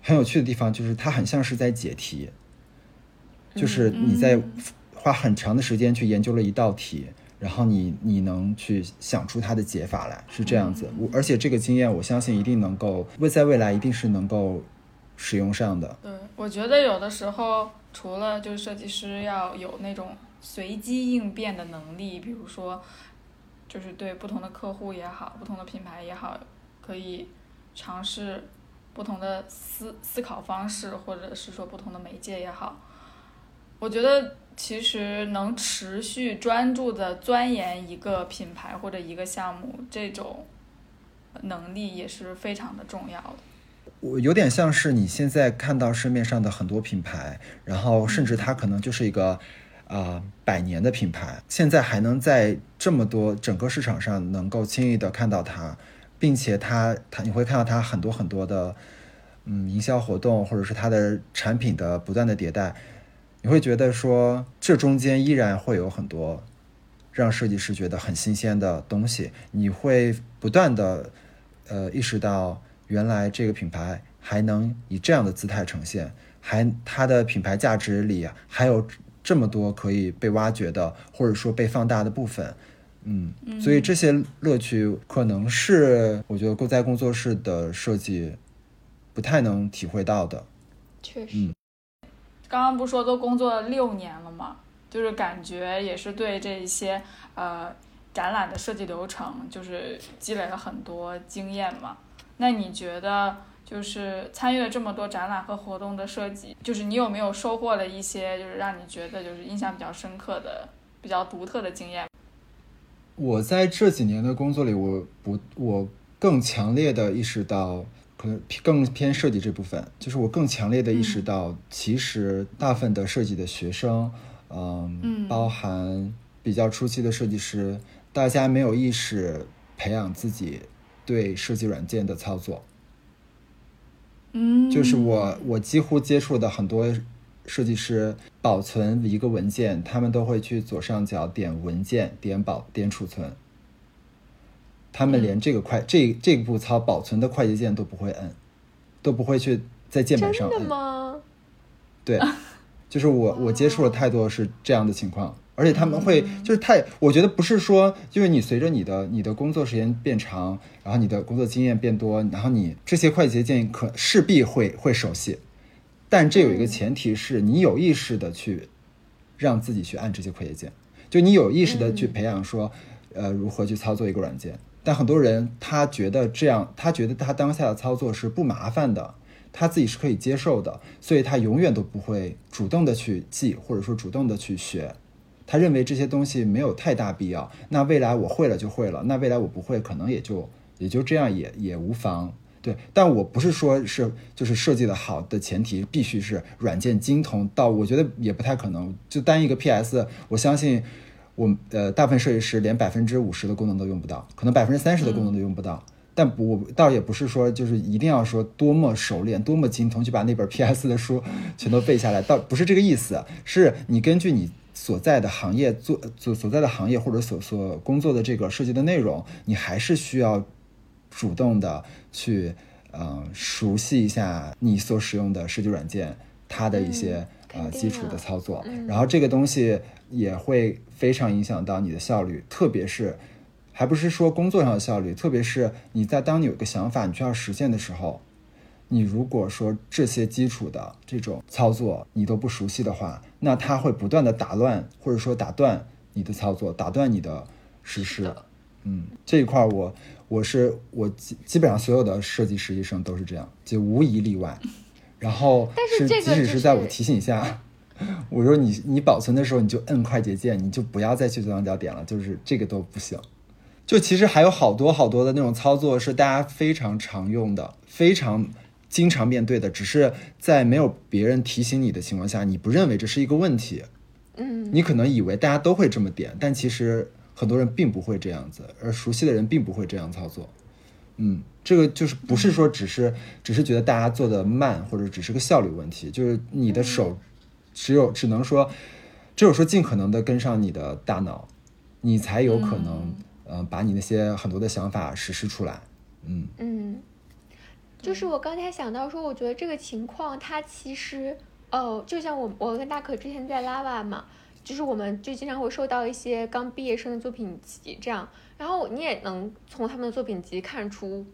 很有趣的地方就是它很像是在解题，就是你在花很长的时间去研究了一道题，然后你你能去想出它的解法来，是这样子。我而且这个经验，我相信一定能够未在未来一定是能够使用上的。对，我觉得有的时候除了就是设计师要有那种随机应变的能力，比如说就是对不同的客户也好，不同的品牌也好，可以尝试不同的思思考方式，或者是说不同的媒介也好。我觉得其实能持续专注的钻研一个品牌或者一个项目，这种能力也是非常的重要的。我有点像是你现在看到市面上的很多品牌，然后甚至它可能就是一个啊、呃百年的品牌，现在还能在这么多整个市场上能够轻易的看到它，并且它它你会看到它很多很多的嗯营销活动，或者是它的产品的不断的迭代，你会觉得说这中间依然会有很多让设计师觉得很新鲜的东西，你会不断的呃意识到，原来这个品牌还能以这样的姿态呈现，还它的品牌价值里还有这么多可以被挖掘的，或者说被放大的部分。嗯，所以这些乐趣可能是我觉得在工作室的设计不太能体会到的。确实，嗯刚刚不说都工作了六年了嘛，就是感觉也是对这一些呃展览的设计流程，就是积累了很多经验嘛。那你觉得就是参与了这么多展览和活动的设计，就是你有没有收获了一些就是让你觉得就是印象比较深刻的、比较独特的经验？我在这几年的工作里，我不，我更强烈的意识到，可能更偏设计这部分，就是我更强烈的意识到，其实大部分的设计的学生，嗯，嗯。包含比较初期的设计师，大家没有意识培养自己对设计软件的操作。嗯就是我我几乎接触的很多设计师保存一个文件，他们都会去左上角点文件、点保、点储存。他们连这个快、这这步操保存的快捷键都不会摁，都不会去在键盘上真的摁。吗？对，就是我我接触了太多是这样的情况，而且他们会就是太，我觉得不是说，就是你随着你的你的工作时间变长，然后你的工作经验变多，然后你这些快捷键可势必会会熟悉，但这有一个前提是你有意识的去让自己去按这些快捷键，就你有意识的去培养说，呃，如何去操作一个软件。但很多人他觉得这样，他觉得他当下的操作是不麻烦的，他自己是可以接受的，所以他永远都不会主动的去记，或者说主动的去学。他认为这些东西没有太大必要。那未来我会了就会了，那未来我不会，可能也就也就这样也也无妨。对，但我不是说是就是设计的好的前提必须是软件精通到，我觉得也不太可能。就单一个 PS，我相信我呃大部分设计师连百分之五十的功能都用不到，可能百分之三十的功能都用不到。但不，我倒也不是说就是一定要说多么熟练、多么精通，去把那本 PS 的书全都背下来，倒不是这个意思。是你根据你所在的行业做所所在的行业或者所所工作的这个设计的内容，你还是需要主动的去呃熟悉一下你所使用的设计软件它的一些呃基础的的操作，嗯然后这个东西也会非常影响到你的效率，特别是。还不是说工作上的效率，特别是你在当你有个想法，你需要实现的时候，你如果说这些基础的这种操作你都不熟悉的话，那它会不断的打乱或者说打断你的操作，打断你的实施。嗯，这一块儿我我是我基基本上所有的设计实习生都是这样，就无一例外。然后但是这个即使是在我提醒下，我说你你保存的时候你就摁快捷键，你就不要再去左上角点了，就是这个都不行。就其实还有好多好多的那种操作是大家非常常用的，非常经常面对的，只是在没有别人提醒你的情况下，你不认为这是一个问题，嗯。你可能以为大家都会这么点，但其实很多人并不会这样子，而熟悉的人并不会这样操作。嗯，这个就是不是说只是只是觉得大家做的慢，或者只是个效率问题，就是你的手只有只能说只有说尽可能的跟上你的大脑，你才有可能嗯、呃把你那些很多的想法实施出来。嗯。嗯，就是我刚才想到说，我觉得这个情况它其实，呃，就像我我跟大可之前在 Lava 嘛，就是我们就经常会收到一些刚毕业生的作品集这样，然后你也能从他们的作品集看出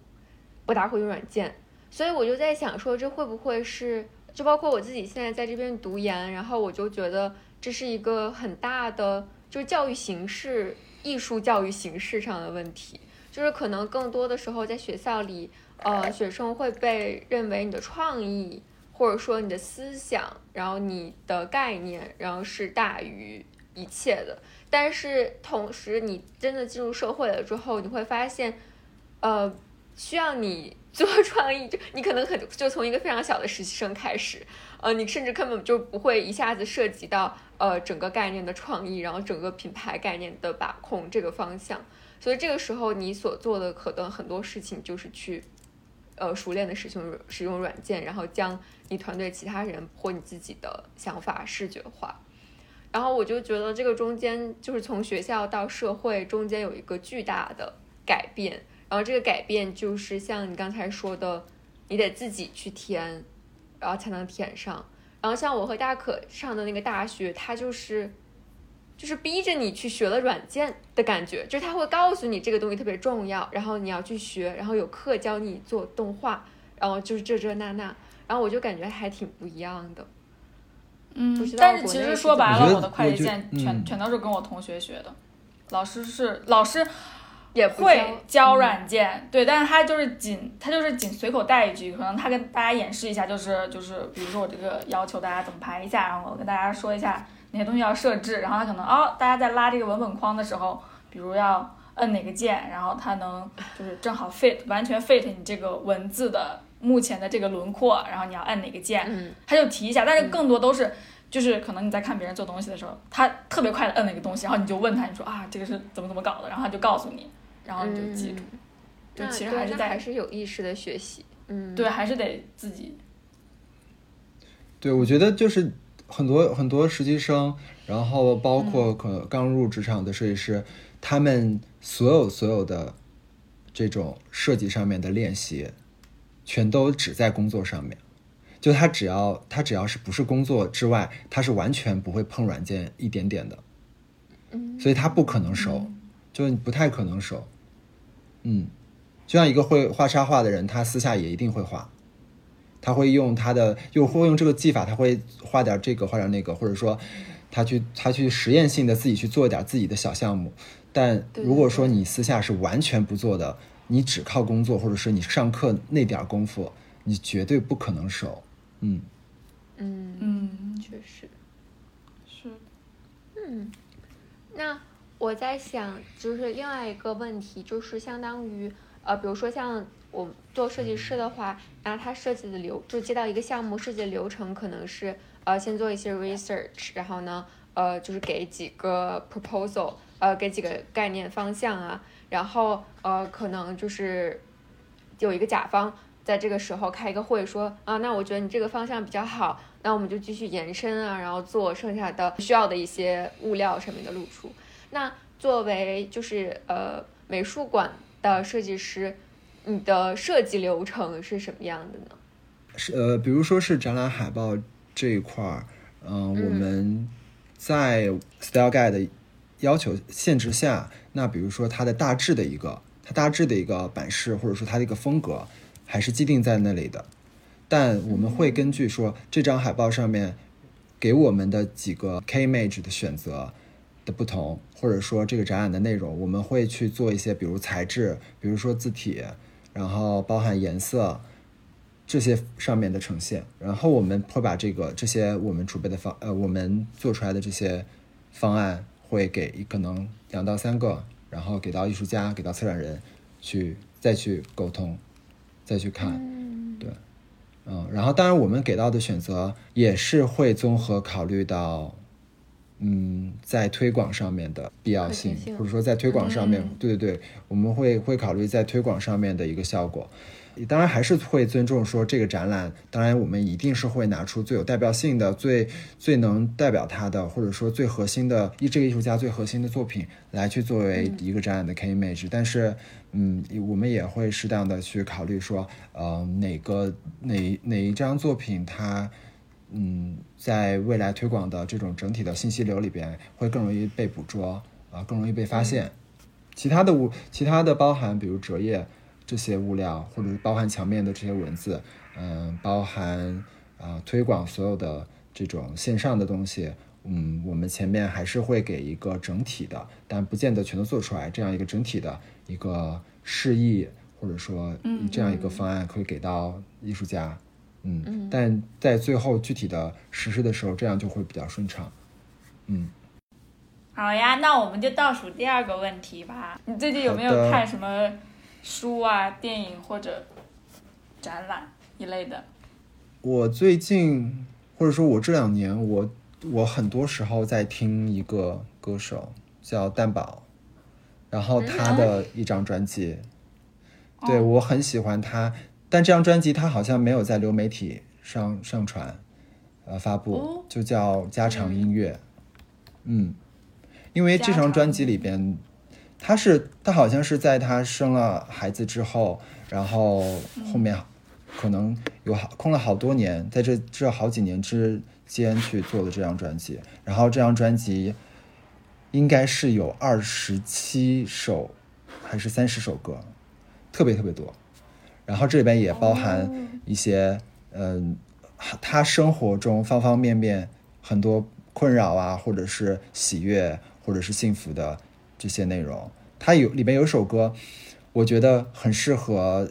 不大会用软件，所以我就在想说，这会不会是就包括我自己现在在这边读研，然后我就觉得这是一个很大的就是教育形式、艺术教育形式上的问题。就是可能更多的时候在学校里，呃，学生会被认为你的创意或者说你的思想，然后你的概念，然后是大于一切的。但是同时，你真的进入社会了之后，你会发现，呃，需要你做 创意，就你可能很就从一个非常小的实习生开始，呃，你甚至根本就不会一下子涉及到呃整个概念的创意，然后整个品牌概念的把控这个方向。所以这个时候你所做的可能很多事情就是去，呃，熟练的使用使用软件，然后将你团队其他人或你自己的想法视觉化。然后我就觉得这个中间就是从学校到社会中间有一个巨大的改变，然后这个改变就是像你刚才说的，你得自己去填，然后才能填上。然后像我和大可上的那个大学，它就是就是逼着你去学了软件的感觉，就是他会告诉你这个东西特别重要，然后你要去学，然后有课教你做动画，然后就是这这那那，然后我就感觉还挺不一样的。嗯但是其实说白了，我的快捷键全、嗯全都是跟我同学学的，老师是老师也会教教软件，对，但是他就是仅他就是仅随口带一句，可能他跟大家演示一下，就是就是比如说我这个要求大家怎么排一下，然后我跟大家说一下哪些东西要设置，然后他可能哦，大家在拉这个文本框的时候，比如要摁哪个键，然后它能就是正好 fit 完全 fit 你这个文字的目前的这个轮廓，然后你要按哪个键，嗯他就提一下，但是更多都是。就是可能你在看别人做东西的时候，他特别快的摁那个东西，然后你就问他，你说啊这个是怎么怎么搞的，然后他就告诉你，然后你就记住。嗯就其实还是在还是有意识的学习。嗯，对，还是得自己。对，我觉得就是很多很多实习生，然后包括可能刚入职场的设计师，他们所有所有的这种设计上面的练习，全都只在工作上面。就他只要他只要是不是工作之外，他是完全不会碰软件一点点的，嗯。所以他不可能熟，就不太可能熟。嗯，就像一个会画插画的人，他私下也一定会画，他会用他的，又会用这个技法，他会画点这个，画点那个，或者说他去他去实验性的自己去做一点自己的小项目。但如果说你私下是完全不做的，你只靠工作，或者是你上课那点儿功夫，你绝对不可能熟。嗯，嗯，嗯，确实。是。嗯，那我在想，就是另外一个问题，就是相当于呃，比如说像我做设计师的话，然后他设计的流就接到一个项目设计的流程，可能是呃先做一些 research，然后呢呃就是给几个 proposal，呃给几个概念方向啊，然后呃可能就是有一个甲方在这个时候开一个会说啊，那我觉得你这个方向比较好，那我们就继续延伸啊，然后做剩下的需要的一些物料上面的露出。那作为就是呃美术馆的设计师，你的设计流程是什么样的呢？是呃，比如说是展览海报这一块儿，嗯、我们在 Style Guide 的要求限制下，那比如说它的大致的一个，它大致的一个版式或者说它的一个风格，还是既定在那里的。但我们会根据说这张海报上面给我们的几个 K image 的选择的不同，或者说这个展览的内容，我们会去做一些，比如材质，比如说字体，然后包含颜色这些上面的呈现，然后我们会把这个这些我们储备的方呃我们做出来的这些方案会给可能两到三个，然后给到艺术家，给到策展人去再去沟通，再去看，对。嗯，然后当然我们给到的选择也是会综合考虑到，嗯，在推广上面的必要性或者说在推广上面，嗯对对对，我们会会考虑在推广上面的一个效果。当然还是会尊重说这个展览，当然我们一定是会拿出最有代表性的、最最能代表他的，或者说最核心的一这个艺术家最核心的作品来去作为一个展览的 K image。但是，嗯，我们也会适当的去考虑说，呃，哪个哪哪一张作品它。嗯，在未来推广的这种整体的信息流里边，会更容易被捕捉啊、更容易被发现。其他的物，其他的包含比如折页这些物料，或者是包含墙面的这些文字，嗯，包含啊、推广所有的这种线上的东西，嗯，我们前面还是会给一个整体的，但不见得全都做出来，这样一个整体的一个示意，或者说这样一个方案可以给到艺术家。嗯，但在最后具体的实施的时候，这样就会比较顺畅。嗯，好呀，那我们就倒数第二个问题吧。你最近有没有看什么书啊、电影或者展览一类的？我最近或者说我这两年，我我很多时候在听一个歌手叫蛋宝，然后他的一张专辑，对我很喜欢他，但这张专辑他好像没有在流媒体上上传，呃发布，哦就叫家常音乐，嗯，因为这张专辑里边，他是他好像是在他生了孩子之后，然后后面可能有好空了好多年，在这这好几年之间去做的这张专辑，然后这张专辑应该是有二十七首还是三十首歌，特别特别多。然后这里边也包含一些，嗯、他生活中方方面面很多困扰啊，或者是喜悦，或者是幸福的这些内容。他有里边有一首歌，我觉得很适合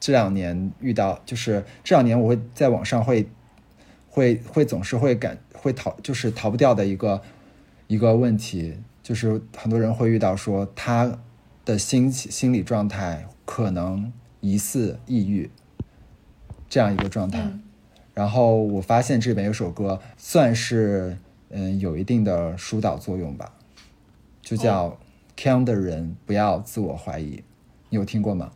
这两年遇到，就是这两年我会在网上会会会总是会感会逃，就是逃不掉的一个一个问题，就是很多人会遇到说他的心心理状态可能疑似抑郁这样一个状态。嗯然后我发现这边有首歌算是嗯有一定的疏导作用吧，就叫《强的人不要自我怀疑》，你有听过吗？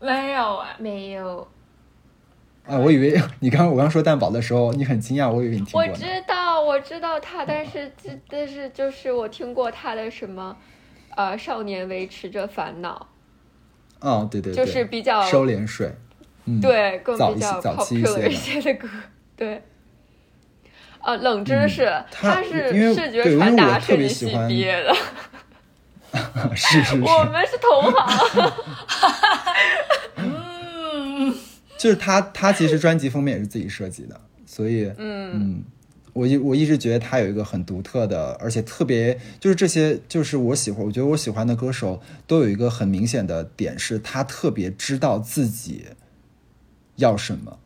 没有啊，没有，啊，我以为 你刚我刚说蛋堡的时候，你很惊讶，我以为你听过我。知道，我知道他，但是这但是就是我听过他的什么，呃，少年维持着烦恼，哦，对对对，就是比较收敛水，嗯，对，更比较些早期一 popular 一些些的歌，对。啊，冷知识，嗯他是视觉传达系别喜欢毕业的，是是是，我们是同行。嗯，就是他他其实专辑封面也是自己设计的，所以嗯嗯，我一我一直觉得他有一个很独特的，而且特别就是这些就是我喜欢，我觉得我喜欢的歌手都有一个很明显的点，是他特别知道自己要什么。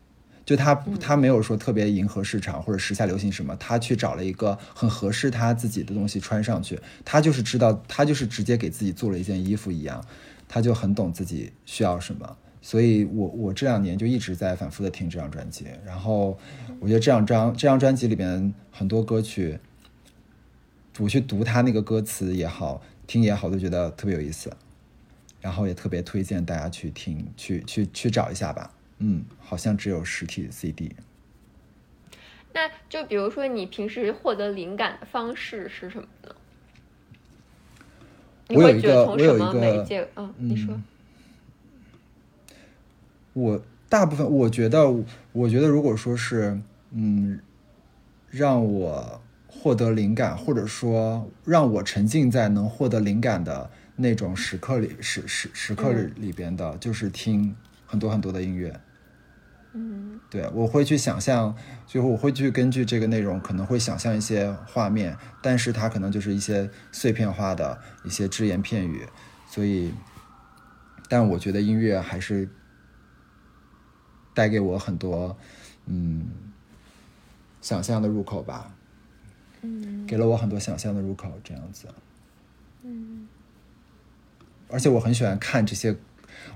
就他他没有说特别迎合市场或者时下流行什么，他去找了一个很合适他自己的东西穿上去，他就是知道，他就是直接给自己做了一件衣服一样，他就很懂自己需要什么。所以我我这两年就一直在反复的听这张专辑，然后我觉得这两张这张专辑里面很多歌曲，我去读他那个歌词也好，听也好，都觉得特别有意思，然后也特别推荐大家去听，去去去找一下吧。嗯，好像只有实体 CD。那就比如说你平时获得灵感的方式是什么呢？你我有一会觉得从什个我有一么媒个介？嗯，你说。我大部分我觉得，我觉得如果说是，嗯，让我获得灵感，或者说让我沉浸在能获得灵感的那种时刻里，时时时刻里里边的，就是听很多很多的音乐。嗯对，我会去想象，就是我会去根据这个内容，可能会想象一些画面，但是它可能就是一些碎片化的一些只言片语，所以，但我觉得音乐还是带给我很多，嗯，想象的入口吧，嗯。给了我很多想象的入口，这样子。嗯。而且我很喜欢看这些，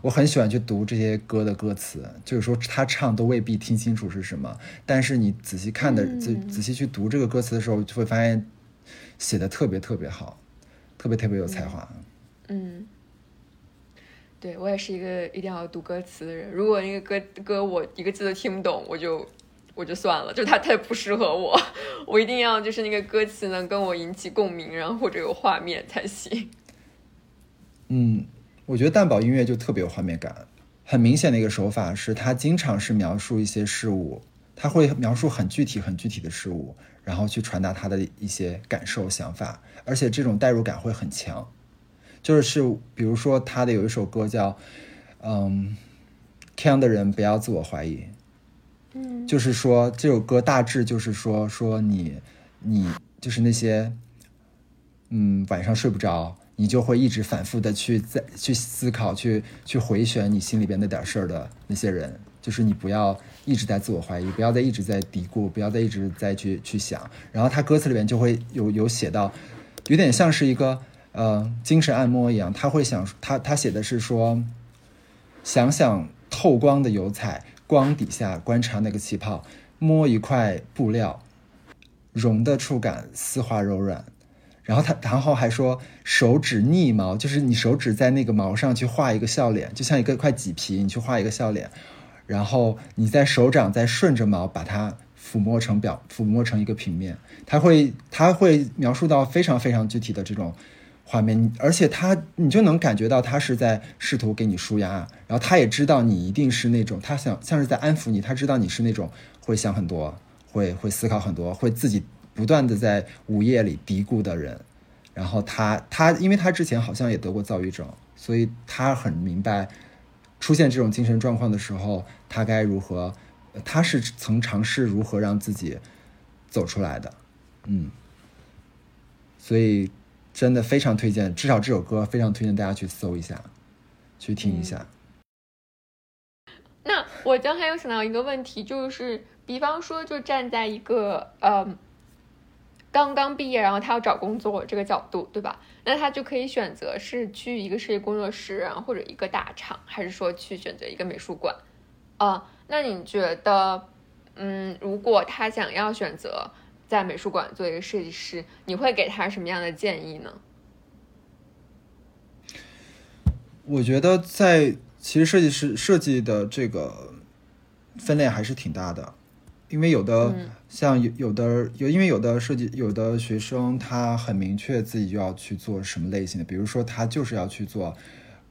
我很喜欢去读这些歌的歌词，就是说他唱都未必听清楚是什么，但是你仔细看的，仔嗯。仔细去读这个歌词的时候，就会发现写的特别特别好，特别特别有才华。嗯，对我也是一个一定要读歌词的人。如果那个歌歌我一个字都听不懂，我就我就算了，就它太不适合我。我一定要就是那个歌词能跟我引起共鸣，然后或者有画面才行。嗯，我觉得蛋堡音乐就特别有画面感，很明显的一个手法是，他经常是描述一些事物，他会描述很具体、很具体的事物，然后去传达他的一些感受、想法，而且这种代入感会很强。就是比如说他的有一首歌叫，嗯，这样的人不要自我怀疑，嗯就是说这首歌大致就是说说你你就是那些，嗯，晚上睡不着，你就会一直反复的去在去思考，去去回旋你心里边那点事儿的那些人，就是你不要一直在自我怀疑，不要再一直在嘀咕，不要再一直在去去想。然后他歌词里面就会有有写到，有点像是一个呃精神按摩一样，他会想他他写的是说，想想透光的油彩，光底下观察那个气泡，摸一块布料，绒的触感丝滑柔软。然后他，然后还说手指逆毛，就是你手指在那个毛上去画一个笑脸，就像一个块麂皮，你去画一个笑脸，然后你在手掌再顺着毛把它抚摸成表，抚摸成一个平面。他会，他会描述到非常非常具体的这种画面，而且他你就能感觉到他是在试图给你舒压，然后他也知道你一定是那种，他想像是在安抚你，他知道你是那种会想很多，会会思考很多，会自己不断的在午夜里嘀咕的人。然后他他，因为他之前好像也得过躁郁症，所以他很明白出现这种精神状况的时候，他该如何，他是曾尝试如何让自己走出来的，嗯，所以真的非常推荐，至少这首歌非常推荐大家去搜一下，去听一下。那我刚才又想到一个问题，就是比方说，就站在一个呃刚刚毕业，然后他要找工作这个角度，对吧？那他就可以选择是去一个设计工作室，然后或者一个大厂，还是说去选择一个美术馆？啊、那你觉得，嗯，如果他想要选择在美术馆做一个设计师，你会给他什么样的建议呢？我觉得在其实设计师设计的这个分类还是挺大的，因为有的嗯像有有的有，因为有的设计有的学生他很明确自己就要去做什么类型的，比如说他就是要去做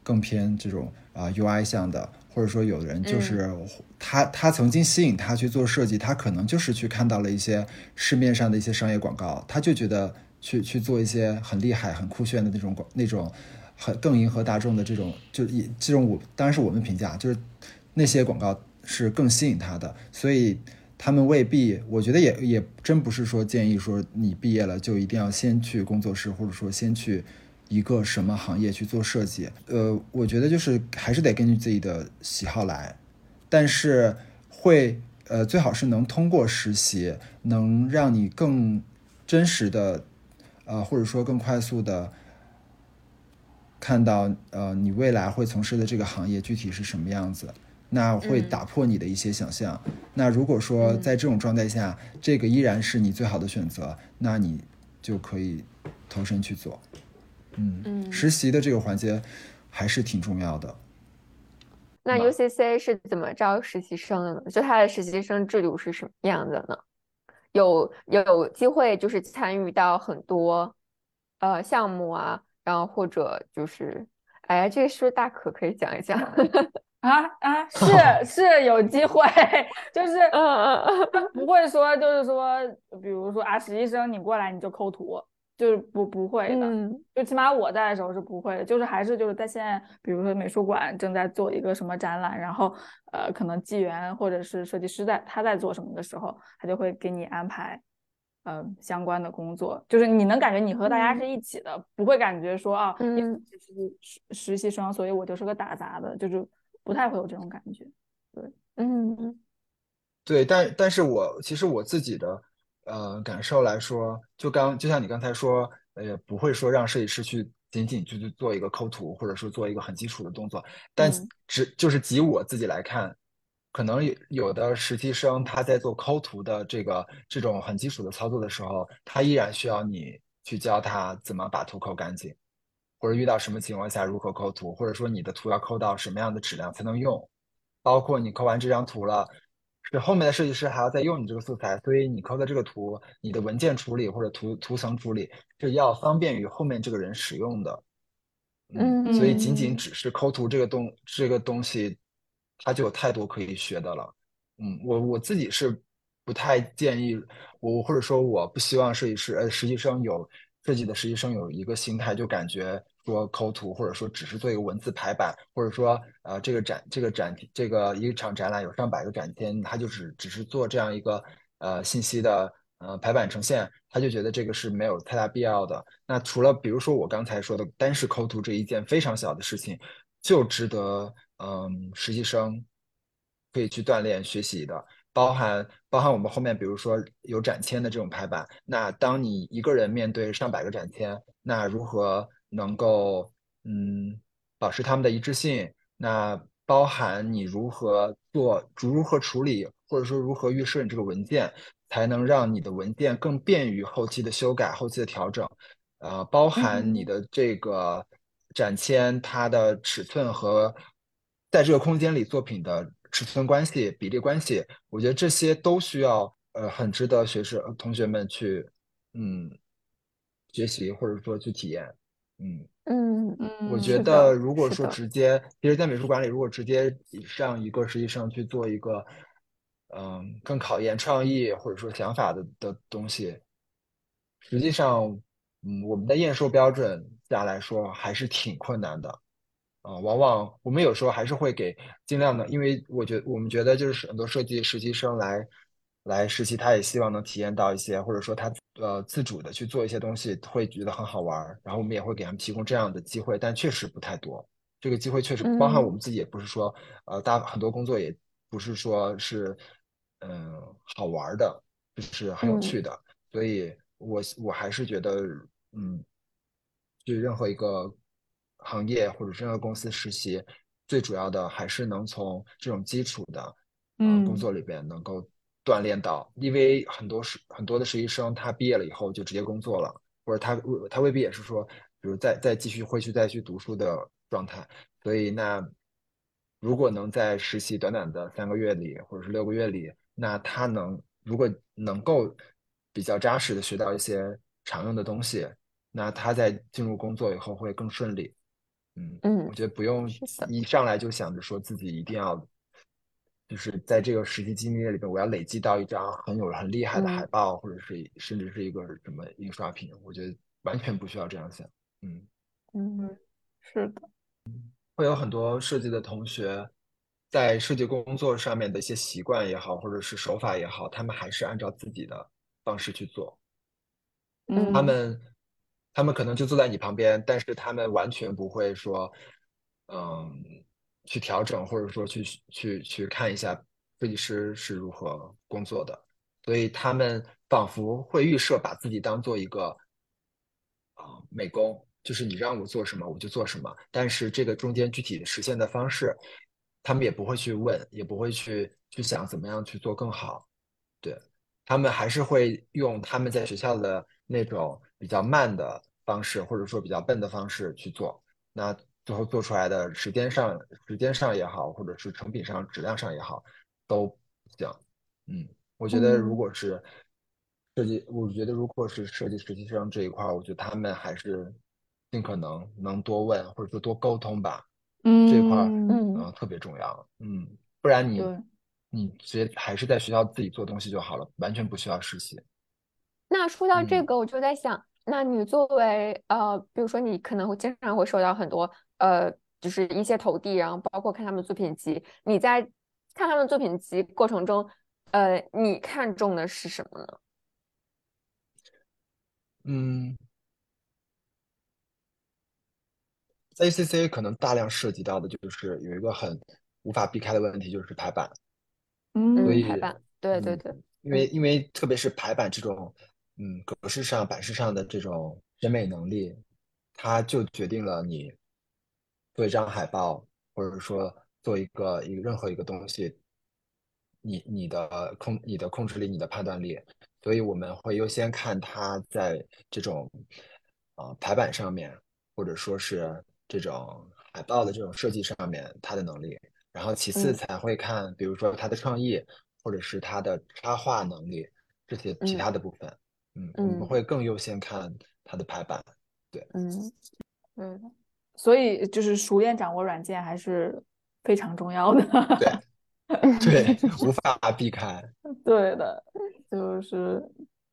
更偏这种啊、UI 向的，或者说有的人就是、他他曾经吸引他去做设计，他可能就是去看到了一些市面上的一些商业广告，他就觉得去去做一些很厉害、很酷炫的那种广那种很更迎合大众的这种，就以这种我当然是我们评价，就是那些广告是更吸引他的，所以他们未必，我觉得也也真不是说建议说你毕业了就一定要先去工作室，或者说先去一个什么行业去做设计。呃，我觉得就是还是得根据自己的喜好来，但是会呃，最好是能通过实习，能让你更真实的，呃，或者说更快速的看到，呃，你未来会从事的这个行业具体是什么样子。那会打破你的一些想象。那如果说在这种状态下，这个依然是你最好的选择，那你就可以投身去做。嗯嗯，实习的这个环节还是挺重要的。那 UCC 是怎么招实习生的呢？就它的实习生制度是什么样的呢？有有机会就是参与到很多呃项目啊，然后或者就是，哎呀，这个是不是大可可以讲一讲？啊啊，是 是有机会，就是嗯嗯嗯，不会说就是说，比如说啊，实习生你过来你就抠图，就是不不会的，就起码我在的时候是不会的，就是还是就是在现在，比如说美术馆正在做一个什么展览，然后呃，可能纪元或者是设计师在他在做什么的时候，他就会给你安排呃相关的工作，就是你能感觉你和大家是一起的，不会感觉说啊，嗯，实实习生，所以我就是个打杂的，就是。不太会有这种感觉，对，嗯，对，但但是我其实我自己的呃感受来说，就刚就像你刚才说，呃，不会说让设计师去仅仅就去做一个抠图，或者说做一个很基础的动作，但只就是及我自己来看，可能有有的实习生他在做抠图的这个这种很基础的操作的时候，他依然需要你去教他怎么把图抠干净。或者遇到什么情况下如何抠图，或者说你的图要抠到什么样的质量才能用，包括你抠完这张图了，是后面的设计师还要再用你这个素材，所以你抠的这个图，你的文件处理或者图图层处理是要方便于后面这个人使用的。嗯，所以仅仅只是抠图这个东这个东西，它就有太多可以学的了。嗯，我我自己是不太建议我或者说我不希望设计师呃实习生有设计的实习生有一个心态，就感觉。说抠图，或者说只是做一个文字排版，或者说呃这个展这个展这个一场展览有上百个展厅，他就只只是做这样一个呃信息的呃排版呈现，他就觉得这个是没有太大必要的。那除了比如说我刚才说的单是抠图这一件非常小的事情，就值得嗯实习生可以去锻炼学习的，包含包含我们后面比如说有展签的这种排版，那当你一个人面对上百个展签，那如何？能够嗯保持他们的一致性，那包含你如何做，如何处理，或者说如何预设你这个文件，才能让你的文件更便于后期的修改、后期的调整。呃，包含你的这个展签，它的尺寸和在这个空间里作品的尺寸关系、比例关系，我觉得这些都需要呃很值得学生同学们去嗯学习或者说去体验。嗯嗯嗯，我觉得如果说直接，其实，在美术馆里，如果直接让一个实习生去做一个，嗯，更考验创意或者说想法的的东西，实际上，嗯，我们的验收标准下来说还是挺困难的，啊，往往我们有时候还是会给尽量的，因为我觉我们觉得就是很多设计实习生来。来实习，他也希望能体验到一些，或者说他呃自主的去做一些东西，会觉得很好玩儿。然后我们也会给他们提供这样的机会，但确实不太多。这个机会确实包含我们自己，也不是说呃大很多工作也不是说是嗯好玩的，就是很有趣的。所以我我还是觉得嗯，去任何一个行业或者任何公司实习，最主要的还是能从这种基础的嗯工作里边能够。锻炼到，因为很多实很多的实习生，他毕业了以后就直接工作了，或者他他未必也是说，比如再再继续会去再去读书的状态。所以那如果能在实习短短的三个月里，或者是六个月里，那他能如果能够比较扎实的学到一些常用的东西，那他在进入工作以后会更顺利。嗯嗯，我觉得不用一上来就想着说自己一定要。就是在这个实际经历里边，我要累积到一张很有很厉害的海报，或者是甚至是一个什么印刷品，我觉得完全不需要这样想。嗯嗯，是的，会有很多设计的同学在设计工作上面的一些习惯也好，或者是手法也好，他们还是按照自己的方式去做。嗯，他们他们可能就坐在你旁边，但是他们完全不会说，嗯。去调整，或者说去去去看一下设计师是如何工作的，所以他们仿佛会预设把自己当做一个啊、美工，就是你让我做什么我就做什么，但是这个中间具体实现的方式，他们也不会去问，也不会去去想怎么样去做更好，对。他们还是会用他们在学校的那种比较慢的方式，或者说比较笨的方式去做。那最后做出来的时间上、时间上也好，或者是成品上、质量上也好，都不行。嗯，我觉得如果是设计，我觉得如果是设计实习生这一块儿，我觉得他们还是尽可能能多问，或者说多沟通吧。嗯，这块儿嗯嗯特别重要。嗯，不然你你直接还是在学校自己做东西就好了，完全不需要实习。那说到这嗯个，我就在想，那你作为呃，比如说你可能会经常会收到很多呃，就是一些投递，然后包括看他们的作品集，你在看他们作品集过程中，呃，你看中的是什么呢？嗯，在 ACCA 可能大量涉及到的就是有一个很无法避开的问题，就是排版。嗯嗯，所以排版，对对嗯对，因为因为特别是排版这种，嗯，格式上、版式上的这种审美能力，它就决定了你做一张海报，或者说做一个一个任何一个东西，你你的控你的控制力、你的判断力，所以我们会优先看它在这种啊、呃排版上面，或者说是这种海报的这种设计上面它的能力。然后其次嗯才会看，比如说他的创意，或者是他的插画能力这些其他的部分。嗯，我们嗯会更优先看他的排版。对嗯，对的，所以就是熟练掌握软件还是非常重要的。对 对，无法避开。对的，就是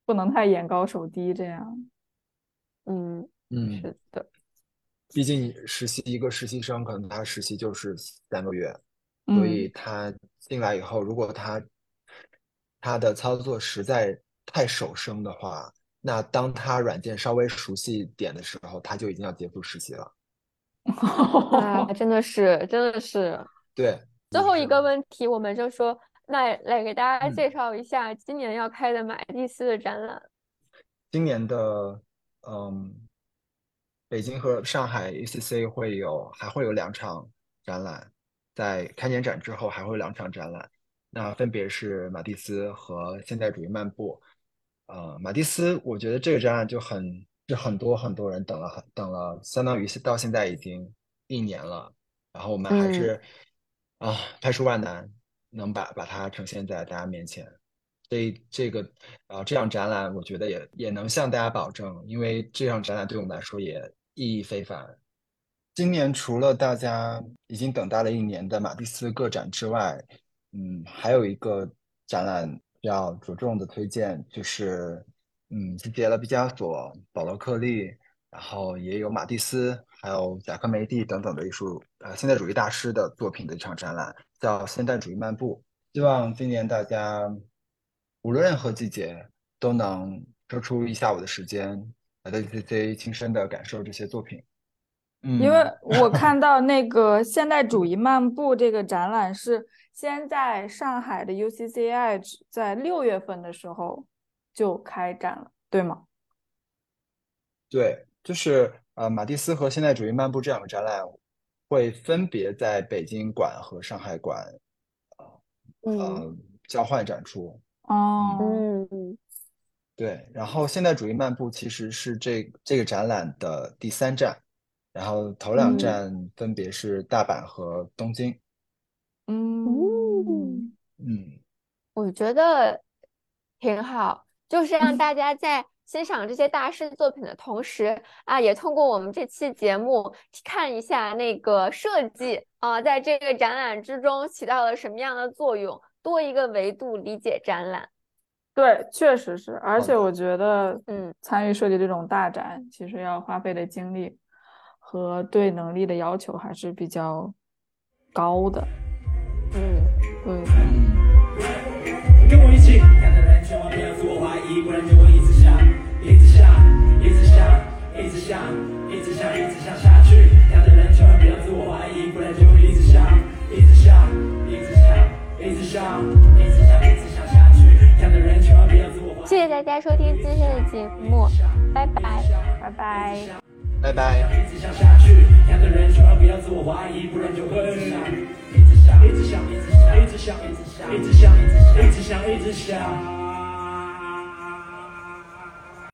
不能太眼高手低这样。嗯，嗯，是的，毕竟实习一个实习生，可能他实习就是三个月，嗯所以他进来以后，如果他他的操作实在太手生的话，那当他软件稍微熟悉一点的时候，他就已经要结束实习了。啊，真的是，真的是。对，最后一个问题，我们就说，那来给大家嗯介绍一下今年要开的马蒂斯的展览。今年的嗯，北京和上海 ACC 会有还会有两场展览，在开年展之后还会有两场展览，那分别是马蒂斯和现代主义漫步。呃，马蒂斯，我觉得这个展览就很是很多很多人等了很等了，相当于是到现在已经一年了，然后我们还嗯是啊排除万难能把把它呈现在大家面前。这这个啊，这样展览我觉得也也能向大家保证，因为这样展览对我们来说也意义非凡。今年除了大家已经等待了一年的马蒂斯个展之外，嗯，还有一个展览要着重的推荐，就是嗯，集结了毕加索、保罗克利，然后也有马蒂斯，还有贾科梅蒂等等的艺术呃现代主义大师的作品的一场展览，叫《现代主义漫步》。希望今年大家无论任何季节都能抽出一下午的时间来在 CC 亲身的感受这些作品。嗯，因为我 看到那个现代主义漫步这个展览是先在上海的 UCCI 在六月份的时候就开展了，对吗？对，就是呃，马蒂斯和现代主义漫步这两个展览会分别在北京馆和上海馆嗯呃交换展出。哦，嗯对，然后现代主义漫步其实是这这个展览的第三站，然后头两嗯站分别是大阪和东京。嗯，嗯，我觉得挺好，就是让大家在欣赏这些大师作品的同时啊，也通过我们这期节目看一下那个设计啊，在这个展览之中起到了什么样的作用，多一个维度理解展览。对，确实是，而且我觉得，嗯，参与设计这种大展，其实要花费的精力和对能力的要求还是比较高的。嗯，对。跟我一起，然一直想，一直想，一直想，一直想，一直想，一直想下去。的人千万不要自我怀疑，不然就会一直想，一直想，一直想，一直想，一直想，一直想下去。的人千万不要自我怀疑。谢谢大家收听今天的节目，拜拜，拜拜。拜拜。一直想下去，人千万不要自我怀疑，不然就会，一直想，一直想，一直想，一直想，一直想，一直想，一直想，一直想。